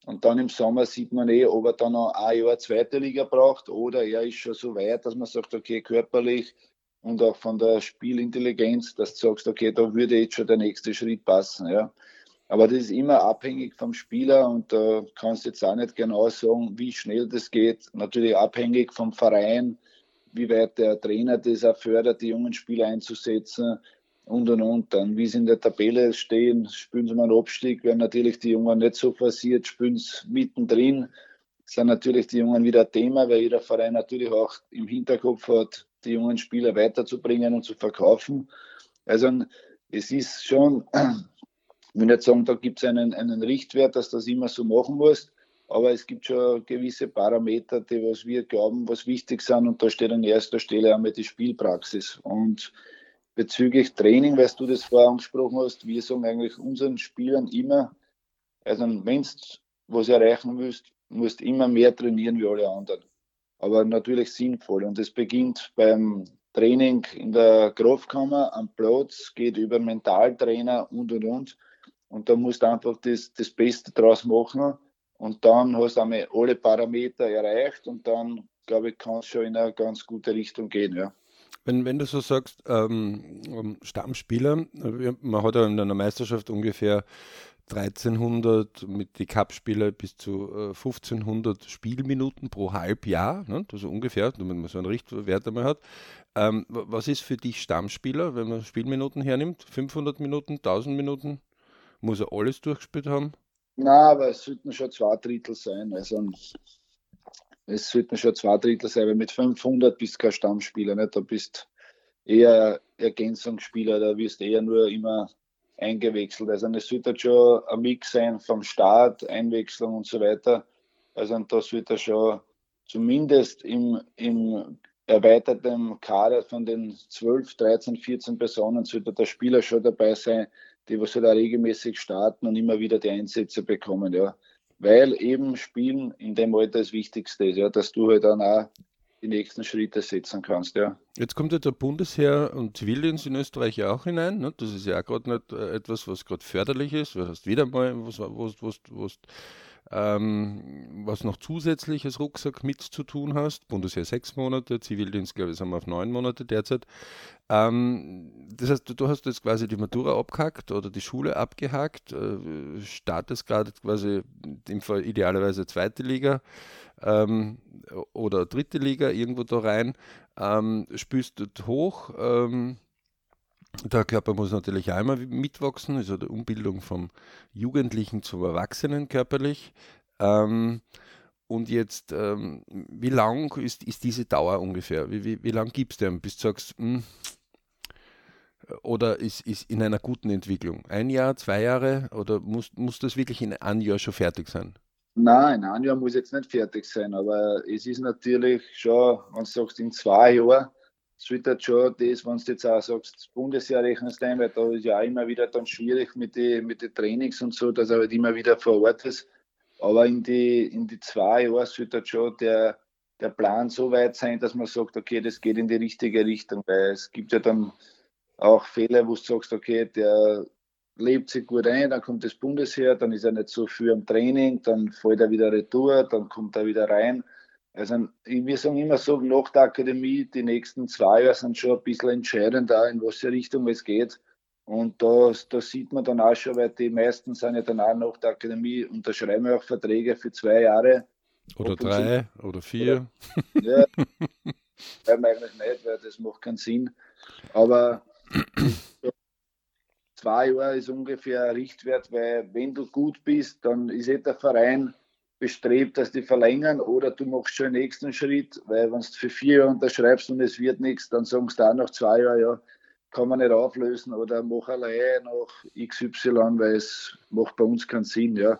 Und dann im Sommer sieht man eh, ob er dann noch ein Jahr zweite Liga braucht oder er ist schon so weit, dass man sagt, okay, körperlich und auch von der Spielintelligenz, dass du sagst, okay, da würde jetzt schon der nächste Schritt passen. Ja. Aber das ist immer abhängig vom Spieler und da kannst du jetzt auch nicht genau sagen, wie schnell das geht. Natürlich abhängig vom Verein, wie weit der Trainer das auch fördert, die jungen Spieler einzusetzen und und und. Dann, wie sie in der Tabelle stehen, spielen sie mal einen Abstieg, werden natürlich die Jungen nicht so forciert, spielen sie mittendrin, sind natürlich die Jungen wieder ein Thema, weil jeder Verein natürlich auch im Hinterkopf hat, die jungen Spieler weiterzubringen und zu verkaufen. Also es ist schon, ich will nicht sagen, da gibt es einen, einen Richtwert, dass das immer so machen muss, aber es gibt schon gewisse Parameter, die was wir glauben, was wichtig sind und da steht an erster Stelle einmal die Spielpraxis und bezüglich Training, weil du das vorher angesprochen hast, wir sagen eigentlich unseren Spielern immer, also wenn du was erreichen willst, musst du immer mehr trainieren wie alle anderen. Aber natürlich sinnvoll. Und es beginnt beim Training in der Kraftkammer, am Platz, geht über Mentaltrainer und und und. Und da musst du einfach das, das Beste draus machen. Und dann hast du einmal alle Parameter erreicht und dann, glaube ich, kann es schon in eine ganz gute Richtung gehen. Ja. Wenn, wenn du so sagst, ähm, Stammspieler, man hat ja in einer Meisterschaft ungefähr 1300 mit die Cup-Spieler bis zu äh, 1500 Spielminuten pro Halbjahr, ne? also ungefähr, damit man so einen Richtwert einmal hat. Ähm, was ist für dich Stammspieler, wenn man Spielminuten hernimmt? 500 Minuten, 1000 Minuten? Muss er alles durchgespielt haben? Na, aber es sollten schon zwei Drittel sein. Also es sollten schon zwei Drittel sein, weil mit 500 bist du kein Stammspieler, nicht? da bist eher Ergänzungsspieler, da wirst du eher nur immer eingewechselt. Also es sollte schon ein Mix sein vom Start, Einwechslung und so weiter. Also da sollte schon zumindest im, im erweiterten Kader von den 12, 13, 14 Personen sollte der Spieler schon dabei sein, die was halt auch regelmäßig starten und immer wieder die Einsätze bekommen, ja. Weil eben Spielen in dem Alter das Wichtigste ist, ja, dass du halt dann auch die nächsten Schritte setzen kannst, ja. Jetzt kommt ja der Bundesheer und Zivildienst in Österreich auch hinein. Ne? Das ist ja auch gerade nicht äh, etwas, was gerade förderlich ist. Du hast wieder mal was, was, was, was ähm, was noch zusätzliches Rucksack mit zu tun hast. Bundesheer sechs Monate, Zivildienst, glaube ich, sind wir auf neun Monate derzeit. Ähm, das heißt, du, du, hast jetzt quasi die Matura abgehackt oder die Schule abgehackt, äh, startest gerade quasi im Fall idealerweise zweite Liga ähm, oder dritte Liga irgendwo da rein, ähm, spürst dort hoch. Ähm, der Körper muss natürlich immer mitwachsen, also die Umbildung vom Jugendlichen zum Erwachsenen körperlich. Ähm, und jetzt, ähm, wie lang ist, ist diese Dauer ungefähr? Wie, wie, wie lang gibst du dem, bis du sagst, mh, hm, oder ist, ist in einer guten Entwicklung? Ein Jahr, zwei Jahre oder muss, muss das wirklich in einem Jahr schon fertig sein? Nein, ein Jahr muss jetzt nicht fertig sein, aber es ist natürlich schon, wenn du sagst, in zwei Jahren es wird halt schon das, wenn du jetzt auch sagst, das Bundesjahr rechnest ein, weil da ist ja auch immer wieder dann schwierig mit den mit die Trainings und so, dass er halt immer wieder vor Ort ist. Aber in die, in die zwei Jahre sollte halt schon der, der Plan so weit sein, dass man sagt, okay, das geht in die richtige Richtung, weil es gibt ja dann auch Fälle, wo du sagst, okay, der lebt sich gut ein, dann kommt das Bundesheer, dann ist er nicht so viel am Training, dann fällt er wieder retour, dann kommt er wieder rein. Also wir sagen immer so, nach der Akademie, die nächsten zwei Jahre sind schon ein bisschen entscheidend, da in welche Richtung es geht. Und da, da sieht man dann auch schon, weil die meisten sind ja dann auch nach der Akademie, unterschreiben wir auch Verträge für zwei Jahre. Oder drei oder, oder vier. Oder, ja, weil eigentlich nicht, weil das macht keinen Sinn. Aber zwei Jahre ist ungefähr ein Richtwert, weil wenn du gut bist, dann ist eh der Verein bestrebt, dass die verlängern oder du machst schon den nächsten Schritt, weil wenn du für vier Jahre unterschreibst und es wird nichts, dann sagst du auch nach zwei Jahren, ja, kann man nicht auflösen oder mach allein noch XY, weil es macht bei uns keinen Sinn, ja.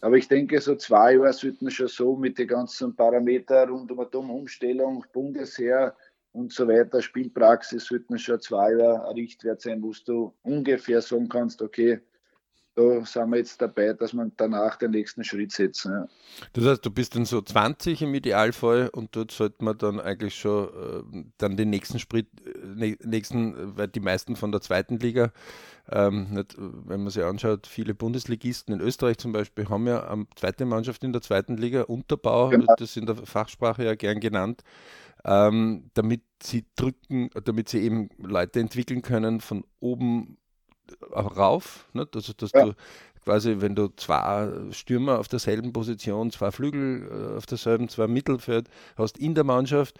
Aber ich denke, so zwei Jahre sollten schon so mit den ganzen Parametern rund um die Umstellung, Bundesheer und so weiter, Spielpraxis sollten schon zwei Jahre ein Richtwert sein, wo du ungefähr sagen kannst, okay, da sind wir jetzt dabei, dass wir danach den nächsten Schritt setzen. Ja. Das heißt, du bist dann so 20 im Idealfall und dort sollte man dann eigentlich schon äh, dann den nächsten Schritt, äh, nächsten, weil die meisten von der zweiten Liga, ähm, nicht, wenn man sich anschaut, viele Bundesligisten in Österreich zum Beispiel haben ja eine zweite Mannschaft in der zweiten Liga, Unterbau, genau. das in der Fachsprache ja gern genannt. Ähm, damit sie drücken, damit sie eben Leute entwickeln können von oben rauf. Ne? Also, dass ja. du quasi, wenn du zwei Stürmer auf derselben Position, zwei Flügel äh, auf derselben, zwei Mittelfeld hast in der Mannschaft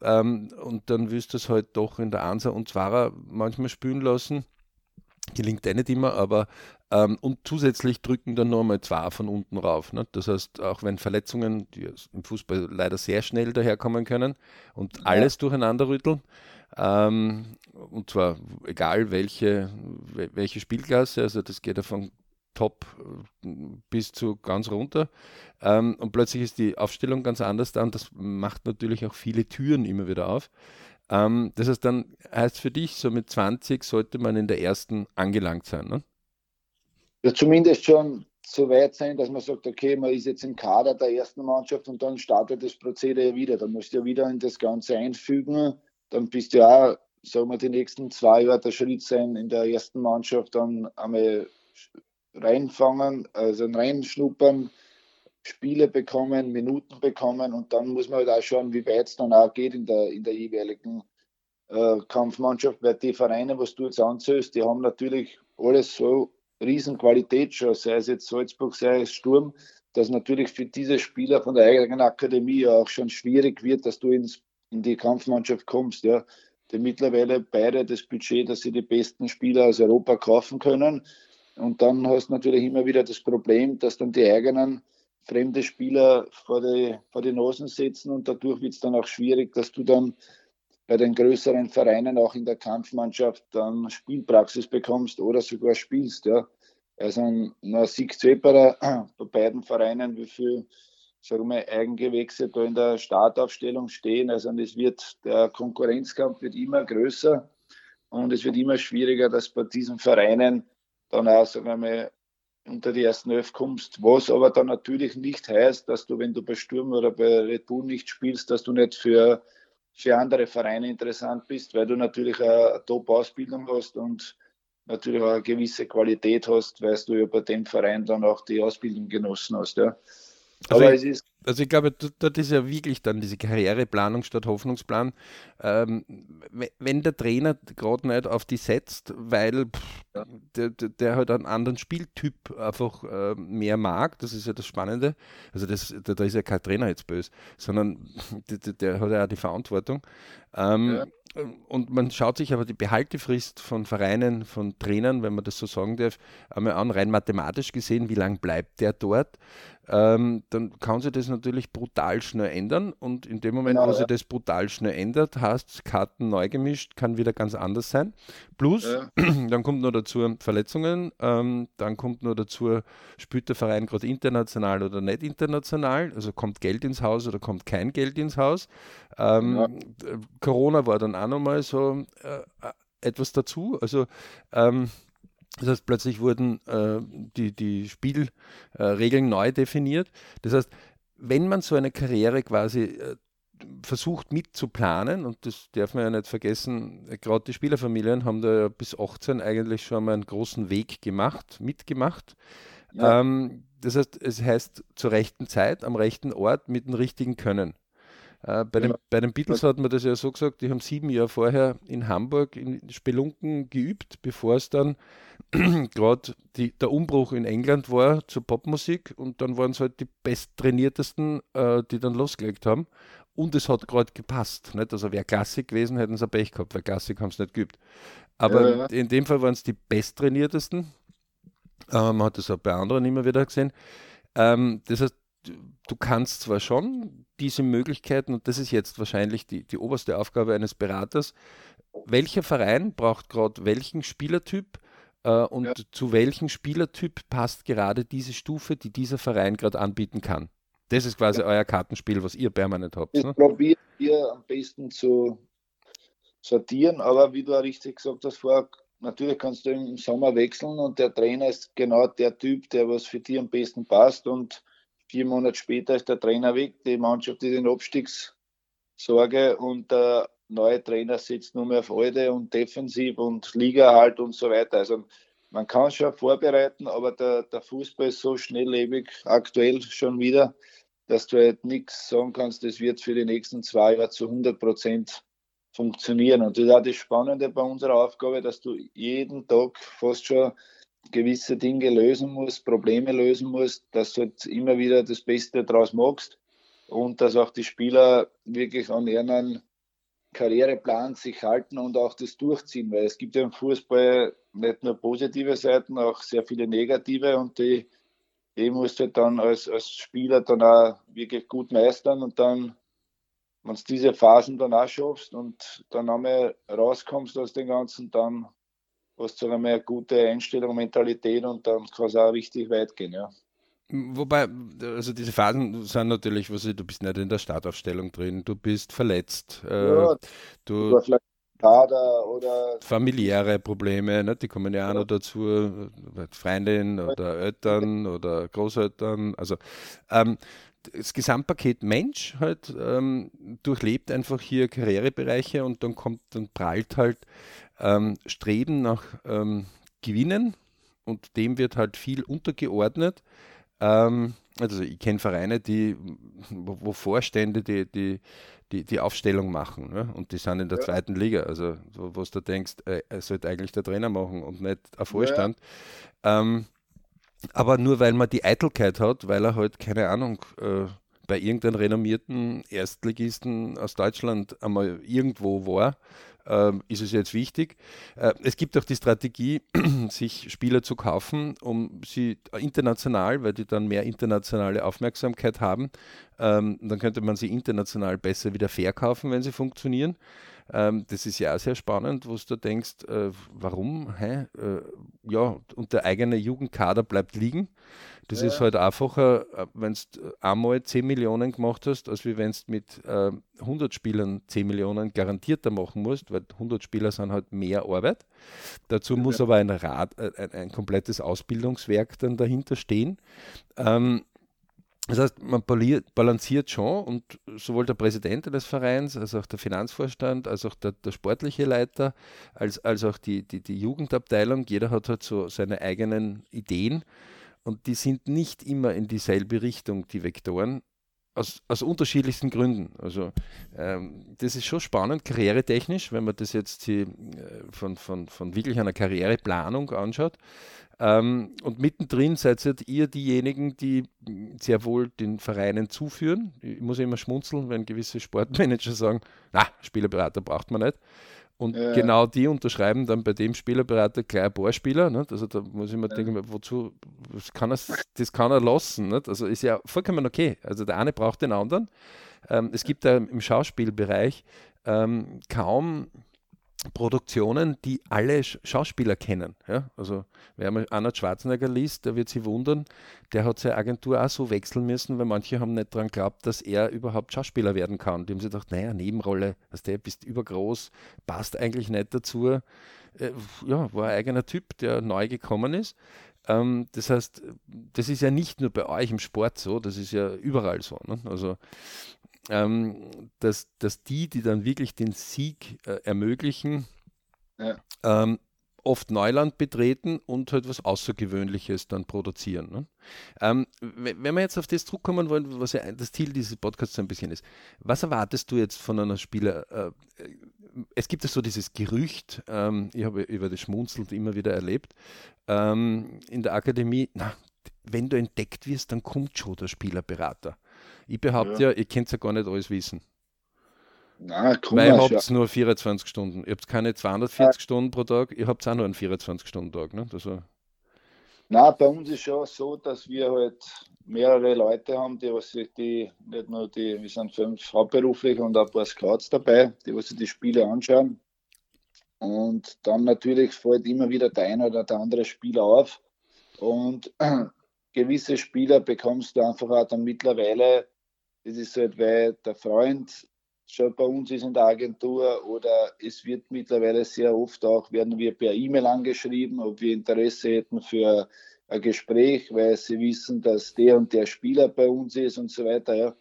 ähm, und dann wirst du es halt doch in der Ansa und Zwarer manchmal spielen lassen. Gelingt eh nicht immer, aber ähm, und zusätzlich drücken dann nochmal zwei von unten rauf. Ne? Das heißt, auch wenn Verletzungen, die im Fußball leider sehr schnell daherkommen können und alles durcheinander rütteln, ähm, und zwar egal welche, welche Spielklasse, also das geht ja von top äh, bis zu ganz runter. Ähm, und plötzlich ist die Aufstellung ganz anders da und das macht natürlich auch viele Türen immer wieder auf. Ähm, das heißt, dann heißt für dich, so mit 20 sollte man in der ersten angelangt sein, ne? Ja, zumindest schon so weit sein, dass man sagt, okay, man ist jetzt im Kader der ersten Mannschaft und dann startet das Prozedere wieder. Dann musst du ja wieder in das Ganze einfügen. Dann bist du auch, sagen wir, die nächsten zwei Jahre der Schritt sein, in der ersten Mannschaft dann einmal reinfangen, also reinschnuppern, Spiele bekommen, Minuten bekommen und dann muss man halt auch schauen, wie weit es dann auch geht in der, in der jeweiligen äh, Kampfmannschaft, weil die Vereine, was du jetzt anzählst, die haben natürlich alles so riesen Qualität schon, sei es jetzt Salzburg, sei es Sturm, dass natürlich für diese Spieler von der eigenen Akademie auch schon schwierig wird, dass du ins, in die Kampfmannschaft kommst. Ja. Die mittlerweile beide das Budget, dass sie die besten Spieler aus Europa kaufen können. Und dann hast du natürlich immer wieder das Problem, dass dann die eigenen fremde Spieler vor die, vor die Nosen setzen und dadurch wird es dann auch schwierig, dass du dann bei den größeren Vereinen auch in der Kampfmannschaft dann Spielpraxis bekommst oder sogar spielst. Ja. Also man sieht eh bei, bei beiden Vereinen, wie viel sagen wir, Eigengewächse da in der Startaufstellung stehen. Also es wird, der Konkurrenzkampf wird immer größer und es wird immer schwieriger, dass bei diesen Vereinen dann auch, sagen wir mal, unter die ersten elf kommst, was aber dann natürlich nicht heißt, dass du, wenn du bei Sturm oder bei Red Bull nicht spielst, dass du nicht für, für andere Vereine interessant bist, weil du natürlich eine Top-Ausbildung hast und natürlich auch eine gewisse Qualität hast, weil du ja bei dem Verein dann auch die Ausbildung genossen hast. Ja. Also aber ich, es ist also ich glaube, dort ist ja wirklich dann diese Karriereplanung statt Hoffnungsplan. Ähm, wenn der Trainer gerade nicht auf die setzt, weil pff, der, der, halt einen anderen Spieltyp einfach äh, mehr mag, das ist ja das Spannende. Also das, da, da ist ja kein Trainer jetzt böse, sondern der, der hat ja auch die Verantwortung. Ähm, ja. Und man schaut sich aber die Behaltefrist von Vereinen, von Trainern, wenn man das so sagen darf, einmal an, rein mathematisch gesehen, wie lange bleibt der dort ähm, dann kann sich das natürlich brutal schnell ändern. Und in dem Moment, genau, wo ja. sich das brutal schnell ändert, hast Karten neu gemischt, kann wieder ganz anders sein. Plus, ja. dann kommt noch dazu Verletzungen, ähm, dann kommt noch dazu, spielt der Verein gerade international oder nicht international, also kommt Geld ins Haus oder kommt kein Geld ins Haus. Ähm, ja. Corona war dann auch nochmal so äh, etwas dazu. Also ähm, das heißt, plötzlich wurden äh, die, die Spielregeln äh, neu definiert. Das heißt, wenn man so eine Karriere quasi äh, versucht mitzuplanen, und das darf man ja nicht vergessen, gerade die Spielerfamilien haben da ja bis 18 eigentlich schon mal einen großen Weg gemacht, mitgemacht. Ja. Ähm, das heißt, es heißt zur rechten Zeit, am rechten Ort mit dem richtigen Können. Äh, bei, den, bei den Beatles hat man das ja so gesagt, die haben sieben Jahre vorher in Hamburg in Spelunken geübt, bevor es dann gerade der Umbruch in England war zur Popmusik und dann waren es halt die besttrainiertesten, äh, die dann losgelegt haben. Und es hat gerade gepasst. Nicht? Also wäre Klassik gewesen, hätten sie ein Pech gehabt, weil Klassik haben es nicht geübt. Aber ja, ja. in dem Fall waren es die besttrainiertesten. Äh, man hat das auch bei anderen immer wieder gesehen. Ähm, das heißt, du kannst zwar schon diese Möglichkeiten, und das ist jetzt wahrscheinlich die, die oberste Aufgabe eines Beraters, welcher Verein braucht gerade welchen Spielertyp äh, und ja. zu welchem Spielertyp passt gerade diese Stufe, die dieser Verein gerade anbieten kann. Das ist quasi ja. euer Kartenspiel, was ihr permanent habt. Das ne? probiert ihr am besten zu sortieren, aber wie du auch richtig gesagt hast vorher, natürlich kannst du im Sommer wechseln und der Trainer ist genau der Typ, der was für dich am besten passt und Vier Monate später ist der Trainer weg, die Mannschaft ist in Abstiegssorge und der neue Trainer sitzt nur mehr auf Alte und defensiv und Liga halt und so weiter. Also man kann schon vorbereiten, aber der, der Fußball ist so schnelllebig, aktuell schon wieder, dass du halt nichts sagen kannst, das wird für die nächsten zwei Jahre zu 100 Prozent funktionieren. Und das ist auch das Spannende bei unserer Aufgabe, dass du jeden Tag fast schon gewisse Dinge lösen musst, Probleme lösen musst, dass du halt immer wieder das Beste daraus machst und dass auch die Spieler wirklich an ihren Karriereplan sich halten und auch das durchziehen, weil es gibt ja im Fußball nicht nur positive Seiten, auch sehr viele negative und die, die musst du halt dann als, als Spieler dann auch wirklich gut meistern und dann, wenn du diese Phasen dann auch schaffst und dann einmal rauskommst aus dem Ganzen, dann hast du einmal eine gute Einstellung, Mentalität und dann kann es auch richtig weit gehen, ja. Wobei, also diese Phasen sind natürlich, was ich, du bist nicht in der Startaufstellung drin, du bist verletzt, äh, ja, du Kader oder familiäre Probleme, ne, die kommen ja auch noch dazu, Freundin oder Eltern oder Großeltern, also ähm, das Gesamtpaket Mensch halt ähm, durchlebt einfach hier Karrierebereiche und dann kommt, dann prallt halt ähm, Streben nach ähm, Gewinnen und dem wird halt viel untergeordnet. Ähm, also ich kenne Vereine, die, wo, wo Vorstände die, die, die, die Aufstellung machen ne? und die sind in der ja. zweiten Liga. Also wo, wo du denkst, äh, er sollte eigentlich der Trainer machen und nicht ein Vorstand. Ja. Ähm, aber nur weil man die Eitelkeit hat, weil er halt, keine Ahnung, äh, bei irgendeinem renommierten Erstligisten aus Deutschland einmal irgendwo war, äh, ist es jetzt wichtig. Äh, es gibt auch die Strategie, sich Spieler zu kaufen, um sie international, weil die dann mehr internationale Aufmerksamkeit haben, ähm, dann könnte man sie international besser wieder verkaufen, wenn sie funktionieren. Ähm, das ist ja auch sehr spannend, wo du denkst, äh, warum? Hä? Äh, ja, und der eigene Jugendkader bleibt liegen. Das ja. ist halt einfacher, äh, wenn du einmal 10 Millionen gemacht hast, als wenn du mit äh, 100 Spielern 10 Millionen garantierter machen musst, weil 100 Spieler sind halt mehr Arbeit. Dazu ja. muss aber ein, Rad, äh, ein, ein, komplettes Ausbildungswerk dann dahinter stehen. Ähm, das heißt, man balanciert schon und sowohl der Präsident des Vereins, als auch der Finanzvorstand, als auch der, der sportliche Leiter, als, als auch die, die, die Jugendabteilung, jeder hat halt so seine eigenen Ideen und die sind nicht immer in dieselbe Richtung, die Vektoren, aus, aus unterschiedlichsten Gründen. Also ähm, das ist schon spannend, karrieretechnisch, wenn man das jetzt die, äh, von, von, von wirklich einer Karriereplanung anschaut. Ähm, und mittendrin seid ihr diejenigen, die sehr wohl den Vereinen zuführen. Ich muss immer schmunzeln, wenn gewisse Sportmanager sagen, na, Spielerberater braucht man nicht. Und ja. genau die unterschreiben dann bei dem Spielerberater gleich ein paar Spieler. Nicht? Also da muss ich mir ja. denken, wozu, das kann, er, das kann er lassen. Nicht? Also ist ja vollkommen okay. Also der eine braucht den anderen. Ähm, es gibt da im Schauspielbereich ähm, kaum Produktionen, die alle Schauspieler kennen. Ja? Also wer mal Arnold Schwarzenegger liest, der wird sich wundern, der hat seine Agentur auch so wechseln müssen, weil manche haben nicht daran geglaubt, dass er überhaupt Schauspieler werden kann. Die haben sich gedacht, naja, Nebenrolle, also der bist übergroß, passt eigentlich nicht dazu. Äh, ja, war ein eigener Typ, der neu gekommen ist. Ähm, das heißt, das ist ja nicht nur bei euch im Sport so, das ist ja überall so. Ne? Also ähm, dass, dass die, die dann wirklich den Sieg äh, ermöglichen, ja. ähm, oft Neuland betreten und halt was Außergewöhnliches dann produzieren. Ne? Ähm, wenn wir jetzt auf das zurückkommen wollen, was ja das Ziel dieses Podcasts so ein bisschen ist, was erwartest du jetzt von einer Spieler? Äh, es gibt ja so dieses Gerücht, ähm, ich habe über das Schmunzeln immer wieder erlebt, ähm, in der Akademie, na, wenn du entdeckt wirst, dann kommt schon der Spielerberater. Ich behaupte ja, ja ihr könnt ja gar nicht alles wissen. Nein, Weil ihr habt nur 24 Stunden. Ihr habt keine 240 ja. Stunden pro Tag, ihr habt auch nur einen 24-Stunden-Tag. Ne? Also Nein, bei uns ist schon so, dass wir halt mehrere Leute haben, die, was sich die, nicht nur die, wir sind fünf hauptberuflich und ein paar Scouts dabei, die was sich die Spiele anschauen. Und dann natürlich fällt immer wieder der eine oder der andere Spieler auf. Und gewisse Spieler bekommst du einfach auch dann mittlerweile das ist halt, weil der Freund schon bei uns ist in der Agentur oder es wird mittlerweile sehr oft auch, werden wir per E-Mail angeschrieben, ob wir Interesse hätten für ein Gespräch, weil sie wissen, dass der und der Spieler bei uns ist und so weiter. Ja.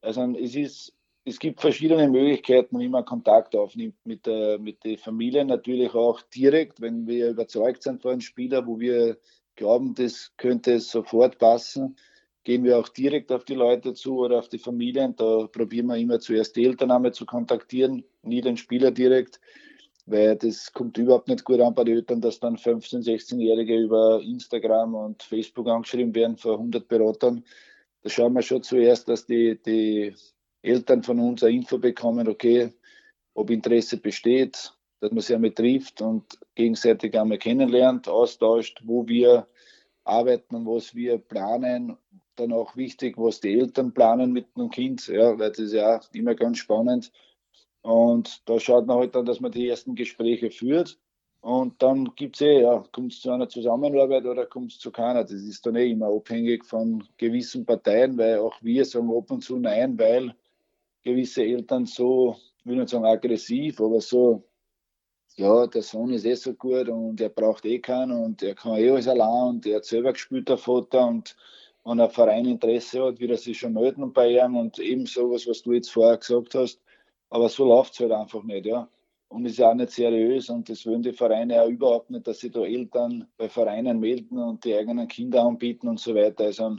Also es ist, es gibt verschiedene Möglichkeiten, wie man Kontakt aufnimmt mit, der, mit den Familien, natürlich auch direkt, wenn wir überzeugt sind von einem Spieler, wo wir glauben, das könnte sofort passen gehen wir auch direkt auf die Leute zu oder auf die Familien. Da probieren wir immer zuerst die Eltern zu kontaktieren, nie den Spieler direkt, weil das kommt überhaupt nicht gut an bei den Eltern, dass dann 15-, 16-Jährige über Instagram und Facebook angeschrieben werden von 100 Beratern. Da schauen wir schon zuerst, dass die, die Eltern von uns eine Info bekommen, okay, ob Interesse besteht, dass man sich einmal trifft und gegenseitig einmal kennenlernt, austauscht, wo wir arbeiten und was wir planen dann auch wichtig, was die Eltern planen mit einem Kind, ja, weil das ist ja immer ganz spannend. Und da schaut man halt dann, dass man die ersten Gespräche führt. Und dann gibt es eh, ja, kommt es zu einer Zusammenarbeit oder kommt es zu keiner. Das ist dann eh immer abhängig von gewissen Parteien, weil auch wir sagen ab und zu nein, weil gewisse Eltern so, ich will nicht sagen aggressiv, aber so, ja, der Sohn ist eh so gut und er braucht eh keinen und er kann eh alles allein und er hat selber gespielt, der Vater und wenn ein Verein Interesse hat, wird er sich schon melden bei ihm und eben sowas, was du jetzt vorher gesagt hast. Aber so läuft es halt einfach nicht, ja. Und ist ja auch nicht seriös und das wollen die Vereine ja überhaupt nicht, dass sie da Eltern bei Vereinen melden und die eigenen Kinder anbieten und so weiter. Also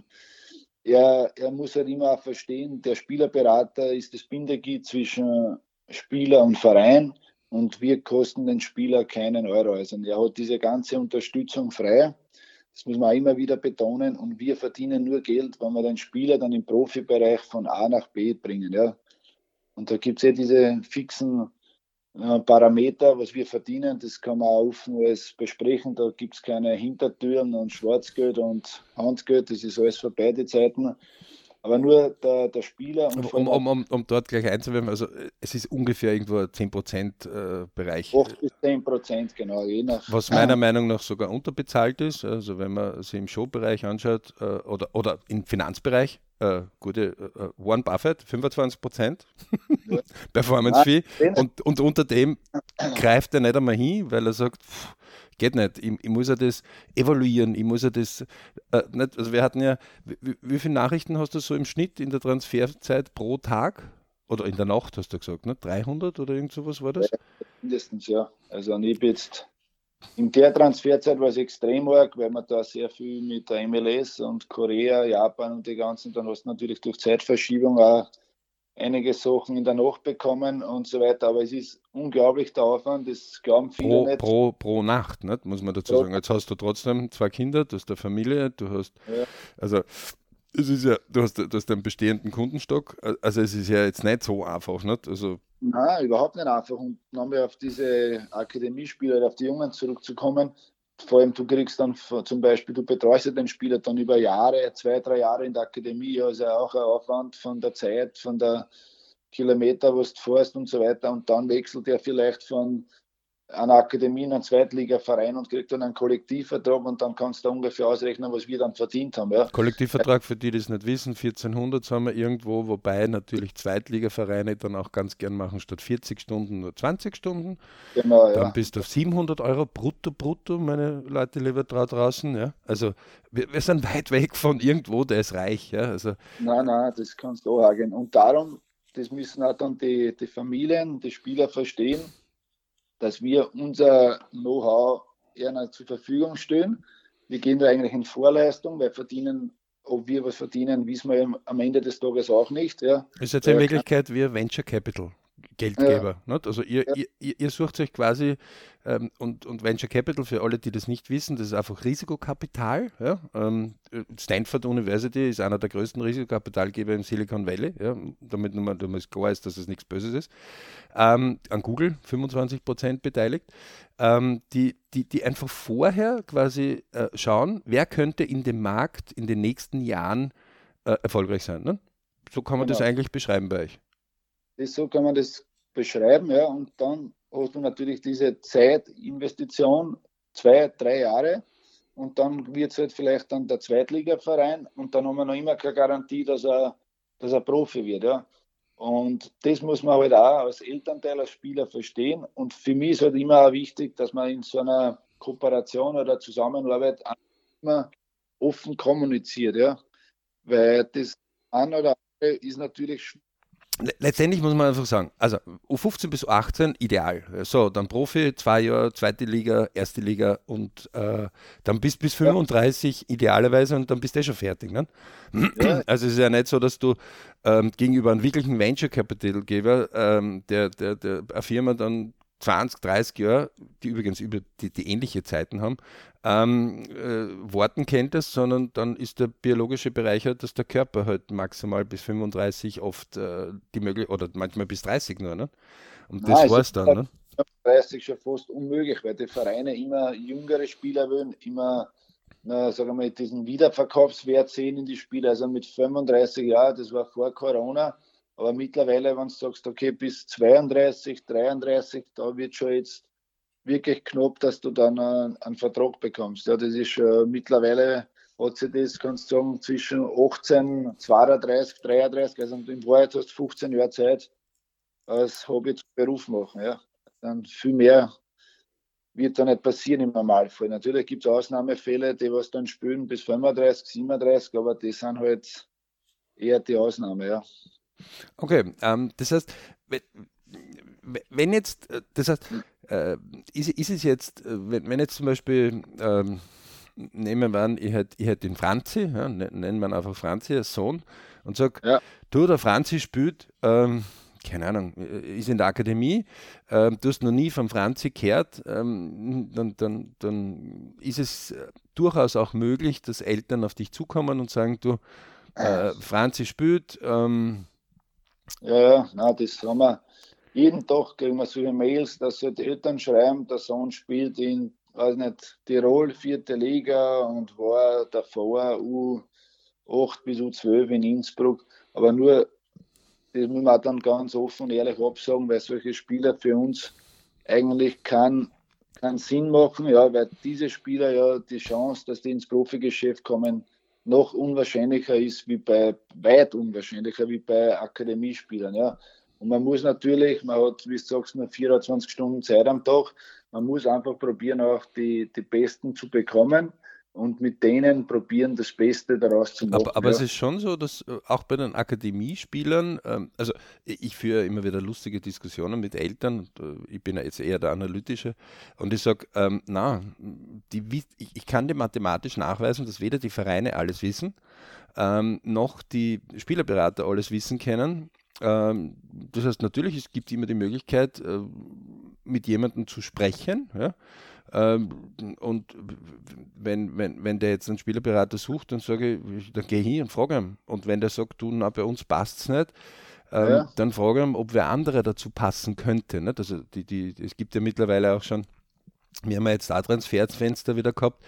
er, er muss halt immer auch verstehen, der Spielerberater ist das Bindeglied zwischen Spieler und Verein und wir kosten den Spieler keinen Euro. Also er hat diese ganze Unterstützung frei. Das muss man auch immer wieder betonen. Und wir verdienen nur Geld, wenn wir den Spieler dann im Profibereich von A nach B bringen. Ja. Und da gibt es ja diese fixen äh, Parameter, was wir verdienen. Das kann man auch offen alles besprechen. Da gibt es keine Hintertüren und Schwarzgeld und Handgeld. Das ist alles für beide Zeiten. Aber nur der, der Spieler. Um, um, um, um, dort gleich einzuwerfen, also es ist ungefähr irgendwo ein 10% äh, Bereich. 8 bis 10%, genau. Je nach, Was meiner Meinung nach sogar unterbezahlt ist. Also wenn man sich im Showbereich anschaut äh, oder, oder im Finanzbereich, äh, gute äh, Warren Buffett, 25% ja. Performance Fee. Und, und unter dem greift er nicht einmal hin, weil er sagt, pff, geht nicht. Ich, ich, muss ja das evaluieren, ich muss ja das äh, nicht, also wir hatten ja, wie, wie, viele Nachrichten hast du so im Schnitt in der Transferzeit pro Tag? Oder in der Nacht hast du gesagt, ne? 300 oder irgend sowas war das? Mindestens, ja. Also ich jetzt in der Transferzeit war es extrem arg, weil man da sehr viel mit der MLS und Korea, Japan und die ganzen, dann hast du natürlich durch Zeitverschiebung auch einige Sachen in der Nacht bekommen und so weiter. Aber es ist unglaublich der Aufwand, das glauben viele pro, nicht. Pro, pro Nacht, nicht? muss man dazu sagen. Jetzt hast du trotzdem zwei Kinder, du hast eine Familie, du hast, ja. also es ist ja, du hast, du hast einen bestehenden Kundenstock, also es ist ja jetzt nicht so einfach, nicht? Also Nein, überhaupt nicht einfach. Und nochmal auf diese Akademiespieler, auf die Jungen zurückzukommen, vor allem du kriegst dann zum Beispiel, du betreust den Spieler dann über Jahre, zwei, drei Jahre in der Akademie, also auch ein Aufwand von der Zeit, von der Kilometer, was du fährst und so weiter. Und dann wechselt er vielleicht von einer Akademie in einen Zweitligaverein und kriegt dann einen Kollektivvertrag und dann kannst du ungefähr ausrechnen, was wir dann verdient haben. Ja. Kollektivvertrag, für die, die das nicht wissen, 1400 haben wir irgendwo, wobei natürlich Zweitligavereine dann auch ganz gern machen, statt 40 Stunden nur 20 Stunden. Genau, ja. Dann bist du auf 700 Euro brutto, brutto, meine Leute lieber da draußen. Ja. Also wir, wir, sind weit weg von irgendwo, der ist reich. Ja. Also, nein, nein, das kannst du auch sagen. Und darum, das müssen auch dann die, die Familien, die Spieler verstehen, dass wir unser Know-how eher zur Verfügung stellen. Wir gehen da eigentlich in Vorleistung, weil verdienen, ob wir was verdienen, wissen wir am Ende des Tages auch nicht. Ja. Ist jetzt in Wirklichkeit wie Venture Capital. Geldgeber. Ja. Also ihr, ja. ihr, ihr, sucht euch quasi ähm, und, und Venture Capital, für alle, die das nicht wissen, das ist einfach Risikokapital. Ja? Ähm, Stanford University ist einer der größten Risikokapitalgeber im Silicon Valley, ja? damit nur mal klar ist, dass es nichts Böses ist. Ähm, an Google 25 Prozent beteiligt, ähm, die, die, die einfach vorher quasi äh, schauen, wer könnte in dem Markt in den nächsten Jahren äh, erfolgreich sein. Ne? So kann man genau. das eigentlich beschreiben bei euch. Das, so kann man das beschreiben, ja. Und dann hast du natürlich diese Zeitinvestition, zwei, drei Jahre. Und dann wird es halt vielleicht dann der Zweitligaverein und dann haben wir noch immer keine Garantie, dass er, dass er Profi wird. Ja. Und das muss man halt auch als Elternteil, als Spieler verstehen. Und für mich ist halt immer wichtig, dass man in so einer Kooperation oder Zusammenarbeit immer offen kommuniziert. Ja. Weil das an oder andere ist natürlich letztendlich muss man einfach sagen, also U15 bis U18 ideal. So, dann Profi, zwei Jahre, zweite Liga, erste Liga und äh, dann bis bis 35 ja. idealerweise und dann bist du schon fertig. Ne? Ja. Also es ist ja nicht so, dass du ähm, gegenüber einem wirklichen Venture Capitalgeber, ähm, der, der, der eine Firma dann 20, 30 Jahre, die übrigens über die, die ähnliche Zeiten haben, ähm, äh, Worten kennt es, sondern dann ist der biologische Bereich halt, dass der Körper halt maximal bis 35 oft äh, die Möglichkeit, oder manchmal bis 30 nur, ne? Und das war es dann, ne? 30 schon fast unmöglich, weil die Vereine immer jüngere Spieler wollen, immer, na, sagen wir mal, diesen Wiederverkaufswert sehen in die Spiele. Also mit 35 Jahren, das war vor Corona, aber mittlerweile, wenn du sagst, okay, bis 32, 33, da wird schon jetzt wirklich knapp, dass du dann einen, einen Vertrag bekommst. Ja, das ist äh, mittlerweile hat sich das, kannst du sagen, zwischen 18, 32, 33, also in Wahrheit hast du 15 Jahre Zeit, als Hobby zu Beruf machen. Ja. Dann viel mehr wird da nicht passieren im Normalfall. Natürlich gibt es Ausnahmefälle, die was dann spielen bis 35, 37, aber die sind halt eher die Ausnahme, ja. Okay, ähm, das heißt, wenn jetzt, äh, das heißt, äh, ist, ist, es jetzt, äh, wenn, wenn jetzt zum Beispiel, ähm, nehmen wir an, ich hätte ich hätt den Franzi, ja, ne, nennen wir ihn einfach Franzi als Sohn und sage, ja. du, der Franzi spielt, ähm, keine Ahnung, äh, ist in der Akademie, ähm, du hast noch nie von Franzi gehört, ähm, dann, dann, dann ist es durchaus auch möglich, dass Eltern auf dich zukommen und sagen, du, äh, Franzi spielt. Ähm, ja, ja, na, das haben wir jeden Tag kriegen wir solche Mails, dass die Eltern schreiben, der Sohn spielt in, weiß nicht, Tirol, vierte Liga und war davor U8 bis U12 in Innsbruck. Aber nur, das muss man dann ganz offen und ehrlich absagen, weil solche Spieler für uns eigentlich keinen keinen Sinn machen, ja, weil diese Spieler ja die Chance, dass die ins Profigeschäft kommen, noch unwahrscheinlicher ist wie bei, weit unwahrscheinlicher wie bei Akademiespielern. Ja. Und man muss natürlich, man hat, wie du sagst, nur 24 Stunden Zeit am Tag. Man muss einfach probieren, auch die, die Besten zu bekommen und mit denen probieren, das Beste daraus zu machen. Aber, aber ja. es ist schon so, dass äh, auch bei den Akademiespielern, ähm, also ich führe immer wieder lustige Diskussionen mit Eltern, äh, ich bin ja jetzt eher der Analytische, und ich sage, ähm, na, die, ich, ich, kann dir mathematisch nachweisen, dass weder die Vereine alles wissen, ähm, noch die Spielerberater alles wissen können. Ähm, das heißt, natürlich, es gibt immer die Möglichkeit, äh, mit jemandem zu sprechen. Ja? Ähm, und wenn, wenn, wenn der jetzt einen Spielerberater sucht, dann sage ich, dann gehe ich hin und frage ihn. Und wenn der sagt, du, na, bei uns passt es nicht, ähm, ja. dann frage ich ihn, ob wer andere dazu passen könnte. Nicht? Also die, die, es gibt ja mittlerweile auch schon, wir haben ja jetzt da Transferfenster wieder gehabt,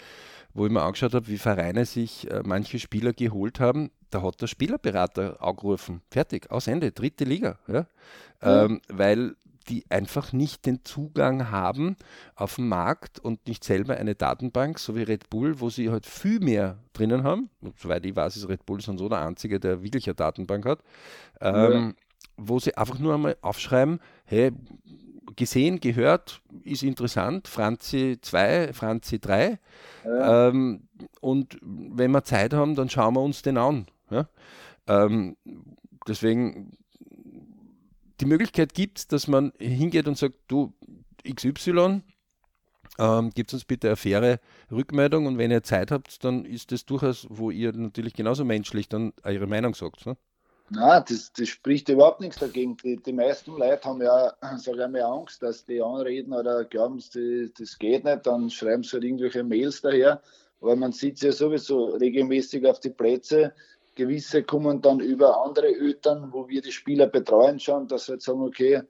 wo ich mir angeschaut habe, wie Vereine sich äh, manche Spieler geholt haben, da hat der Spielerberater angerufen. Fertig, aus Ende, dritte Liga. Ja? Ähm, weil die einfach nicht den Zugang haben auf den Markt und nicht selber eine Datenbank, so wie Red Bull, wo sie halt viel mehr drinnen haben. Und soweit ich weiß, ist Red Bull so der Einzige, der wirklich eine Datenbank hat. Ähm, ja. Wo sie einfach nur einmal aufschreiben, hey, gesehen, gehört, ist interessant, Franzi 2, Franzi 3. Ja. Ähm, und wenn wir Zeit haben, dann schauen wir uns den an. Ja? Ähm, deswegen, die Möglichkeit gibt es, dass man hingeht und sagt, du XY, ähm, gebt uns bitte eine faire Rückmeldung und wenn ihr Zeit habt, dann ist das durchaus, wo ihr natürlich genauso menschlich dann eure Meinung sagt. Ne? Nein, das, das spricht überhaupt nichts dagegen. Die, die meisten Leute haben ja, sag ich Angst, dass die anreden oder glauben, das, das geht nicht, dann schreiben sie halt irgendwelche Mails daher. Aber man sieht ja sowieso regelmäßig auf die Plätze, gewisse kommen dann über andere Eltern, wo wir die Spieler betreuen schon, dass wir halt sagen, okay,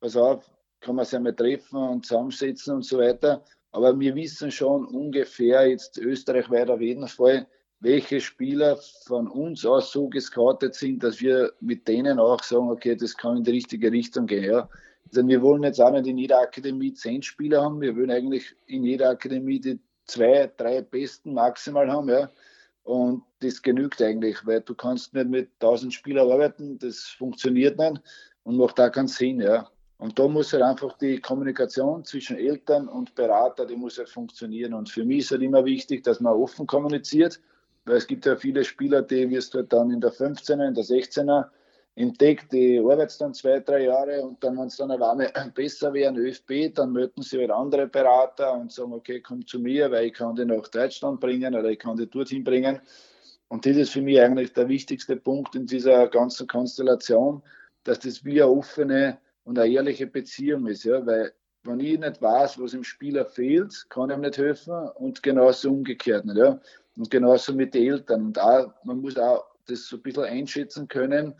pass auf, kann man sich einmal treffen und zusammensetzen und so weiter. Aber wir wissen schon ungefähr jetzt österreichweit auf jeden Fall, welche Spieler von uns aus so gescoutet sind, dass wir mit denen auch sagen, okay, das kann in die richtige Richtung gehen. Ja. Also wir wollen jetzt auch nicht in jeder Akademie zehn Spieler haben, wir wollen eigentlich in jeder Akademie die zwei, drei besten maximal haben. Ja. Und das genügt eigentlich, weil du kannst nicht mit 1000 Spielern arbeiten, das funktioniert nicht und macht da keinen Sinn. Ja. Und da muss halt einfach die Kommunikation zwischen Eltern und Berater, die muss halt funktionieren. Und für mich ist halt immer wichtig, dass man offen kommuniziert, weil es gibt ja viele Spieler, die wirst du halt dann in der 15er, in der 16er entdeckt, die arbeiten dann zwei, drei Jahre und dann, wenn es dann eine besser wäre, ein ÖFB, dann möchten sie halt andere Berater und sagen, okay, komm zu mir, weil ich kann die nach Deutschland bringen oder ich kann die dorthin bringen. Und das ist für mich eigentlich der wichtigste Punkt in dieser ganzen Konstellation, dass das wie eine offene und eine ehrliche Beziehung ist, ja, weil wenn ich nicht weiß, was im Spieler fehlt, kann ich ihm nicht helfen und genauso umgekehrt nicht, ja. Und genauso mit den Eltern. Und auch, man muss auch das so ein bisschen einschätzen können,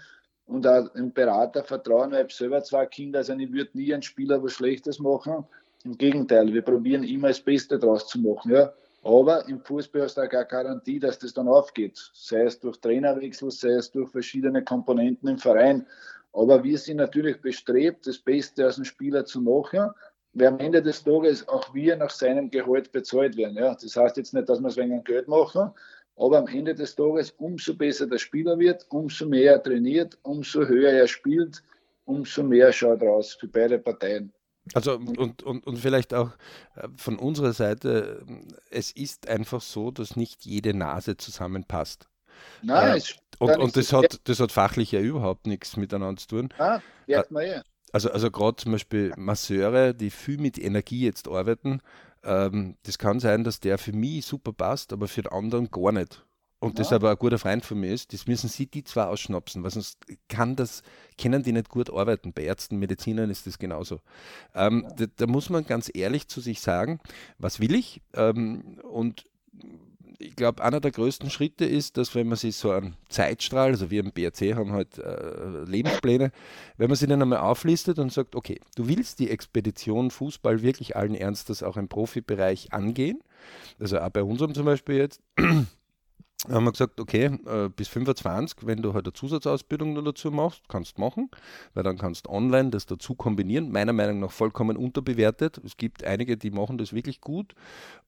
und auch im Berater vertrauen, weil ich selber zwei Kinder, also ich würde nie einen Spieler was Schlechtes machen. Im Gegenteil, wir probieren immer das Beste draus zu machen. Ja. Aber im Fußball hast du auch keine Garantie, dass das dann aufgeht. Sei es durch Trainerwechsel, sei es durch verschiedene Komponenten im Verein. Aber wir sind natürlich bestrebt, das Beste aus dem Spieler zu machen. wer am Ende des Tages auch wir nach seinem Gehalt bezahlt werden. Ja, das heißt jetzt nicht, dass wir es wegen Geld machen, aber am Ende des Tages, umso besser der Spieler wird, umso mehr er trainiert, umso höher er spielt, umso mehr schaut raus für beide Parteien. Also und, und, und vielleicht auch äh, von unserer Seite, es ist einfach so, dass nicht jede Nase zusammenpasst. Nein, äh, und, und das, hat, das hat fachlich ja überhaupt nichts miteinander zu tun. Ah, merkt man ja. Also, also gerade zum Beispiel Masseure, die viel mit Energie jetzt arbeiten, ähm, das kann sein, dass der für mich super passt, aber für den anderen gar nicht. Und ja. das aber ein guter Freund von mir ist, das müssen sie die zwei ausschnapsen, weil sonst kann das, können die nicht gut arbeiten. Bei Ärzten, Medizinern ist das genauso. Ähm, ja. da, da, muss man ganz ehrlich zu sich sagen, was will ich? Ähm, und ich glaube, einer der größten Schritte ist, dass wenn man sich so einen Zeitstrahl, also wir im BRC haben halt äh, Lebenspläne, wenn man sie dann einmal auflistet und sagt, okay, du willst die Expedition Fußball wirklich allen Ernstes auch im Profibereich angehen, also auch bei unserem zum Beispiel jetzt, haben wir gesagt, okay, äh, bis 25, wenn du halt eine Zusatzausbildung noch dazu machst, kannst du machen, weil dann kannst du online das dazu kombinieren. Meiner Meinung nach vollkommen unterbewertet. Es gibt einige, die machen das wirklich gut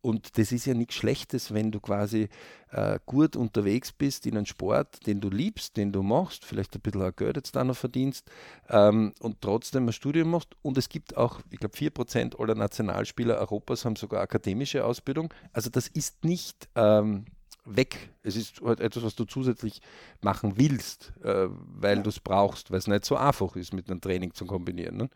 und das ist ja nichts Schlechtes, wenn du quasi äh, gut unterwegs bist in einem Sport, den du liebst, den du machst, vielleicht ein bisschen Geld jetzt da noch verdienst ähm, und trotzdem ein Studium machst. Und es gibt auch, ich glaube, 4% aller Nationalspieler Europas haben sogar akademische Ausbildung. Also das ist nicht... Ähm, weg. Es ist halt etwas, was du zusätzlich machen willst, äh, weil ja. du es brauchst, weil es nicht so einfach ist, mit einem Training zu kombinieren. Ne?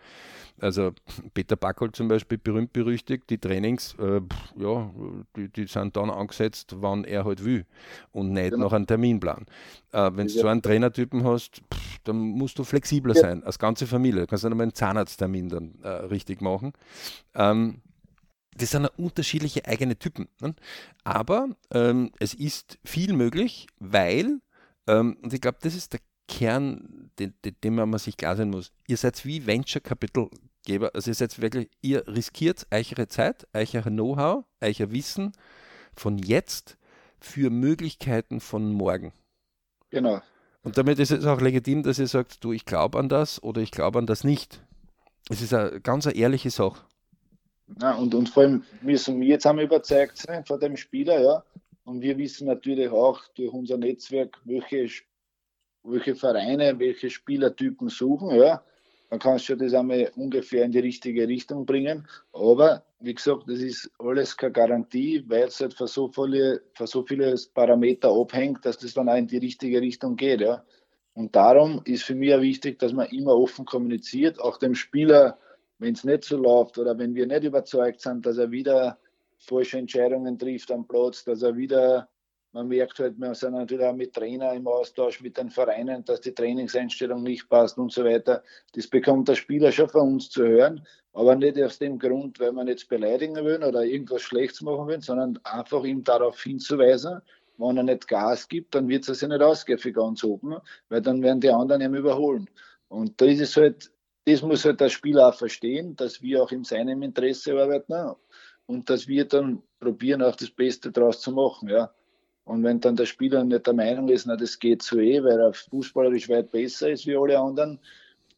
Also Peter Backel zum Beispiel, berühmt berüchtigt, die Trainings, äh, ja, die, die, sind dann angesetzt, wann er halt will und nicht genau. nach einem Terminplan. Äh, Wenn du ja. so einen Trainertypen hast, pff, dann musst du flexibler ja. sein, als ganze Familie. Du kannst dann einmal einen Zahnarzttermin dann äh, richtig machen. Ähm, das sind unterschiedliche eigene Typen. Ne? Aber ähm, es ist viel möglich, weil, ähm, und ich glaube, das ist der Kern, den, den, den man sich klar sein muss. Ihr seid wie Venture Capital Geber, also ihr seid wirklich, ihr riskiert eure Zeit, euer Know-how, euer Wissen von jetzt für Möglichkeiten von morgen. Genau. Und damit ist es auch legitim, dass ihr sagt, du, ich glaube an das oder ich glaube an das nicht. Es ist eine ganz eine ehrliche Sache. Ja, und, und vor allem wir jetzt einmal überzeugt sein von dem Spieler, ja. Und wir wissen natürlich auch durch unser Netzwerk, welche, welche Vereine, welche Spielertypen suchen, ja. Dann kannst du das einmal ungefähr in die richtige Richtung bringen. Aber wie gesagt, das ist alles keine Garantie, weil es halt von so, viele, von so viele Parameter abhängt, dass das dann auch in die richtige Richtung geht. Ja. Und darum ist für mich auch wichtig, dass man immer offen kommuniziert, auch dem Spieler wenn es nicht so läuft oder wenn wir nicht überzeugt sind, dass er wieder falsche Entscheidungen trifft am Platz, dass er wieder, man merkt halt, wir sind natürlich auch mit Trainer im Austausch mit den Vereinen, dass die Trainingseinstellung nicht passt und so weiter. Das bekommt der Spieler schon von uns zu hören, aber nicht aus dem Grund, weil man jetzt beleidigen will oder irgendwas Schlechtes machen will, sondern einfach ihm darauf hinzuweisen, wenn er nicht Gas gibt, dann wird es sich nicht ausgehen für ganz oben, weil dann werden die anderen ihm überholen. Und da ist es halt das muss halt der Spieler auch verstehen, dass wir auch in seinem Interesse arbeiten und dass wir dann probieren, auch das Beste daraus zu machen. Ja. Und wenn dann der Spieler nicht der Meinung ist, na, das geht so eh, weil er fußballerisch weit besser ist wie alle anderen,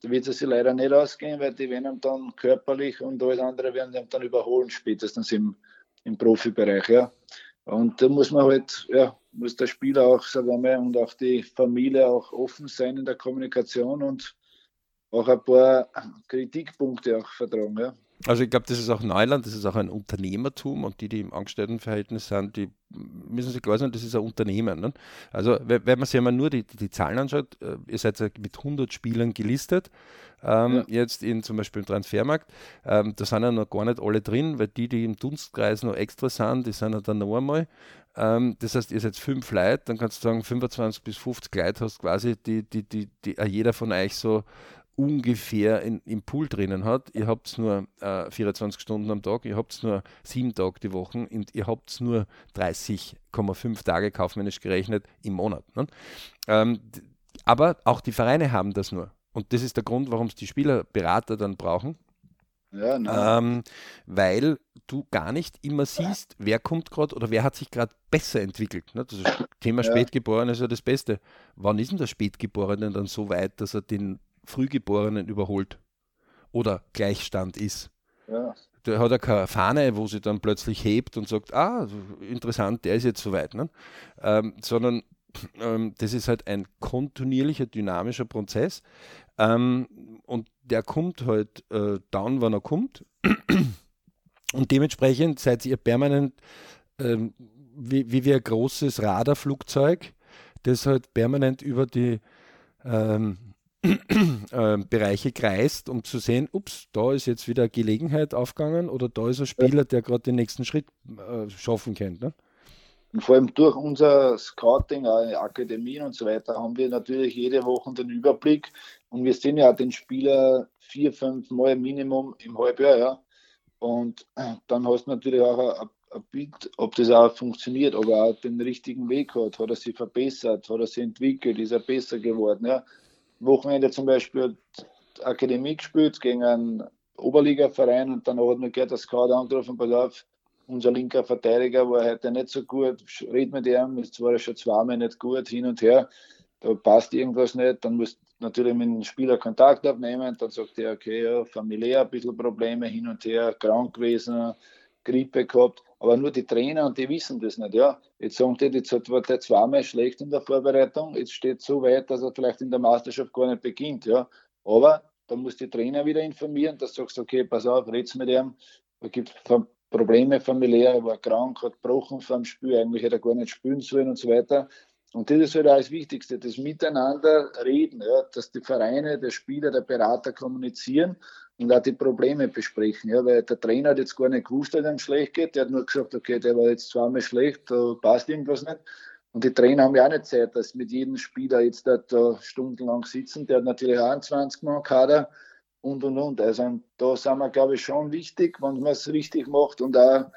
dann wird es sich leider nicht ausgehen, weil die werden dann körperlich und alles andere werden dann überholen, spätestens im, im Profibereich. Ja. Und da muss man halt, ja, muss der Spieler auch, sagen wir mal, und auch die Familie auch offen sein in der Kommunikation und auch ein paar Kritikpunkte auch vertragen. Ja. Also ich glaube, das ist auch Neuland, das ist auch ein Unternehmertum und die, die im Angestelltenverhältnis sind, die müssen sich klar sein, das ist ein Unternehmen. Ne? Also wenn man sich einmal nur die, die, Zahlen anschaut, äh, ihr seid mit 100 Spielern gelistet, ähm, ja. jetzt in zum Beispiel im Transfermarkt, ähm, da sind ja noch gar nicht alle drin, weil die, die im Dunstkreis noch extra sind, die sind ja dann noch einmal. Ähm, das heißt, ihr seid fünf Leute, dann kannst du sagen, 25 bis 50 Leute hast quasi, die, die, die, die jeder von euch so ungefähr in, im Pool drinnen hat. Ihr habt nur äh, 24 Stunden am Tag, ihr habt nur sieben Tage die Woche und ihr habt nur 30,5 Tage kaufmännisch gerechnet im Monat. Ne? Ähm, aber auch die Vereine haben das nur. Und das ist der Grund, warum es die Spielerberater dann brauchen. Ja, ähm, weil du gar nicht immer siehst, wer kommt gerade oder wer hat sich gerade besser entwickelt. Ne? Das Thema ja. Spätgeboren ist ja das Beste. Wann ist denn der Spätgeborene dann so weit, dass er den Frühgeborenen überholt oder Gleichstand ist. Ja. Der hat ja keine Fahne, wo sie dann plötzlich hebt und sagt, ah, interessant, der ist jetzt soweit. Ne? Ähm, sondern ähm, das ist halt ein kontinuierlicher, dynamischer Prozess. Ähm, und der kommt halt äh, down, wann er kommt. Und dementsprechend seid ihr permanent ähm, wie, wie wie ein großes Radarflugzeug, das halt permanent über die ähm, äh, Bereiche kreist, um zu sehen, ups, da ist jetzt wieder Gelegenheit aufgegangen oder da ist ein Spieler, der gerade den nächsten Schritt äh, schaffen könnte. Ne? Und vor allem durch unser Scouting, Akademien und so weiter, haben wir natürlich jede Woche den Überblick und wir sehen ja den Spieler vier, fünf Mal Minimum im Halbjahr. Ja. Und dann hast du natürlich auch ein, ein Bild, ob das auch funktioniert, ob er auch den richtigen Weg hat, hat er sich verbessert, hat er sich entwickelt, ist er besser geworden. Ja. Wochenende zum Beispiel Akademie gespielt gegen einen Oberligaverein und dann hat man gehört, der Scout angerufen, pass auf, unser linker Verteidiger war heute nicht so gut, red mit ihm, jetzt war er schon zweimal nicht gut, hin und her, da passt irgendwas nicht, dann musst du natürlich mit dem Spieler Kontakt aufnehmen, dann sagt er, okay, ja, familiär ein bisschen Probleme, hin und her, krank gewesen, Grippe gehabt, aber nur die Trainer und die wissen das nicht, ja. Jetzt sagen die, jetzt war der zweimal schlecht in der Vorbereitung, jetzt steht so weit, dass er vielleicht in der Meisterschaft gar nicht beginnt, ja. Aber dann muss die Trainer wieder informieren, dass du sagst, okay, pass auf, red's mit ihm, da gibt Probleme familiär, er war krank, hat gebrochen vom Spiel, eigentlich hätte er gar nicht spielen sollen und so weiter. Und das ist halt auch das Wichtigste, das Miteinander reden, ja, dass die Vereine, der Spieler, der Berater kommunizieren und auch die Probleme besprechen. Ja, weil der Trainer hat jetzt gar nicht gewusst, dass ihm schlecht geht. Der hat nur gesagt, okay, der war jetzt zweimal schlecht, da passt irgendwas nicht. Und die Trainer haben ja auch nicht Zeit, dass mit jedem Spieler jetzt da, stundenlang sitzen. Der hat natürlich auch einen 20 Mann Kader und und und. Also da sind wir, glaube ich, schon wichtig, wenn man es richtig macht und auch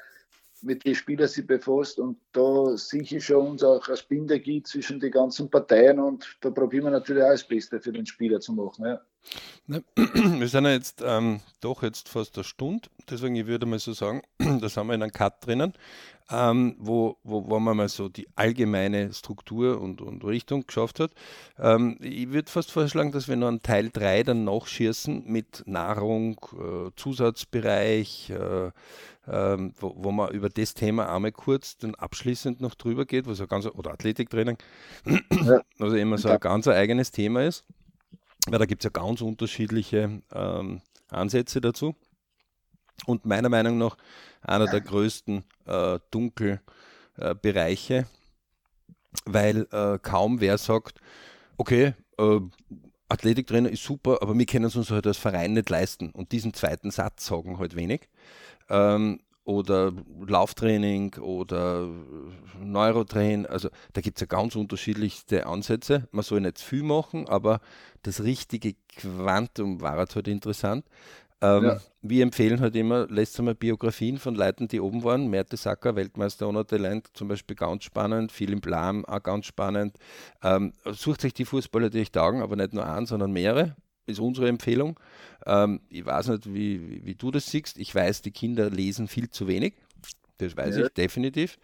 mit den Spielern sich befasst und da sicher schon uns auch ein Bindeglied zwischen den ganzen Parteien und da probieren wir natürlich auch das Beste für den Spieler zu machen. Ja. Wir sind ja jetzt ähm, doch jetzt fast eine Stunde, deswegen ich würde mal so sagen, da sind wir in einem Cut drinnen, ähm, wo, wo, wo man mal so die allgemeine Struktur und, und Richtung geschafft hat. Ähm, ich würde fast vorschlagen, dass wir noch einen Teil 3 dann nachschießen mit Nahrung, äh, Zusatzbereich, äh, ähm, wo, wo, man über das Thema einmal kurz dann abschließend noch drüber geht, was ja ganz, oder Athletiktraining, ja. also immer so ein ganz eigenes Thema ist. Weil da gibt es ja ganz unterschiedliche ähm, Ansätze dazu. Und meiner Meinung nach einer der größten äh, Dunkelbereiche, äh, weil äh, kaum wer sagt, okay, äh, Athletiktrainer ist super, aber wir können es uns halt als Verein nicht leisten. Und diesen zweiten Satz sagen halt wenig. Ähm, oder Lauftraining oder Neurotraining. Also da gibt es ja ganz unterschiedlichste Ansätze. Man soll nicht viel machen, aber das richtige Quantum war halt interessant. Ähm, ja. Wir empfehlen halt immer, lässt mal Biografien von Leuten, die oben waren. Mertesacker, Weltmeister ohne Talent, zum Beispiel ganz spannend. Philipp Lahm, auch ganz spannend. Ähm, sucht euch die Fußballer, die euch taugen, aber nicht nur einen, sondern mehrere ist unsere Empfehlung. Ähm, ich weiß nicht, wie, wie, du das siehst. Ich weiß, die Kinder lesen viel zu wenig. Das weiß ja. ich definitiv.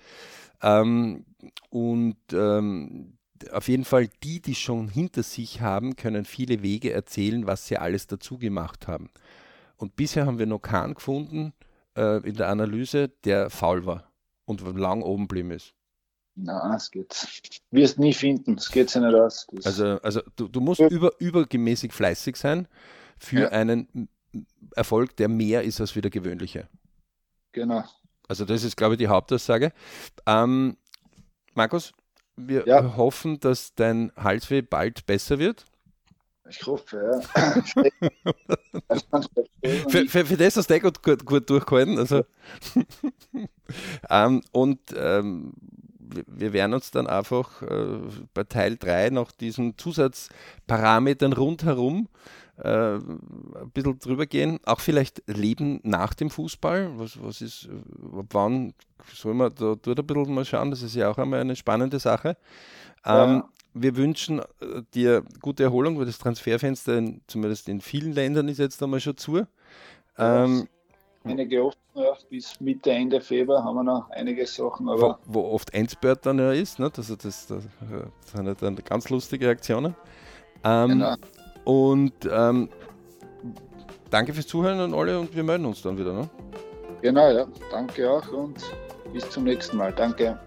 Ähm, und ähm, auf jeden Fall die, die schon hinter sich haben, können viele Wege erzählen, was sie alles dazu gemacht haben. Und bisher haben wir noch keinen gefunden äh, in der Analyse, der faul war und lang oben blieben ist. Na, es geht. Wirst nie finden, es geht sich nicht aus. Das also, also du, du musst über, übergemäßig fleißig sein für ja. einen Erfolg, der mehr ist als wie der gewöhnliche. Genau. Also das ist, glaube ich, die Hauptaussage. Ähm, Markus, wir ja. hoffen, dass dein Halsweh bald besser wird. Ich hoffe, ja. für, für, für, das hast du eh gut, gut, gut durchgehalten. Also. ähm, und ähm, wir werden uns dann einfach äh, bei Teil 3 nach diesen Zusatzparametern rundherum äh, ein bisschen drüber gehen. Auch vielleicht Leben nach dem Fußball. Was, was ist, wann soll man da dort ein bisschen mal schauen? Das ist ja auch einmal eine spannende Sache. Ähm, ja. Wir wünschen äh, dir gute Erholung, weil das Transferfenster, in, zumindest in vielen Ländern, ist jetzt einmal schon zu. Ähm, einige offen, ja, bis Mitte, Ende Februar haben wir noch einige Sachen. Aber wo, wo oft Endspurt dann ja ist, ne? also das, das, das sind dann ganz lustige Reaktionen. Ähm, genau. Und ähm, danke fürs Zuhören an alle und wir melden uns dann wieder. Ne? Genau, ja. Danke auch und bis zum nächsten Mal. Danke.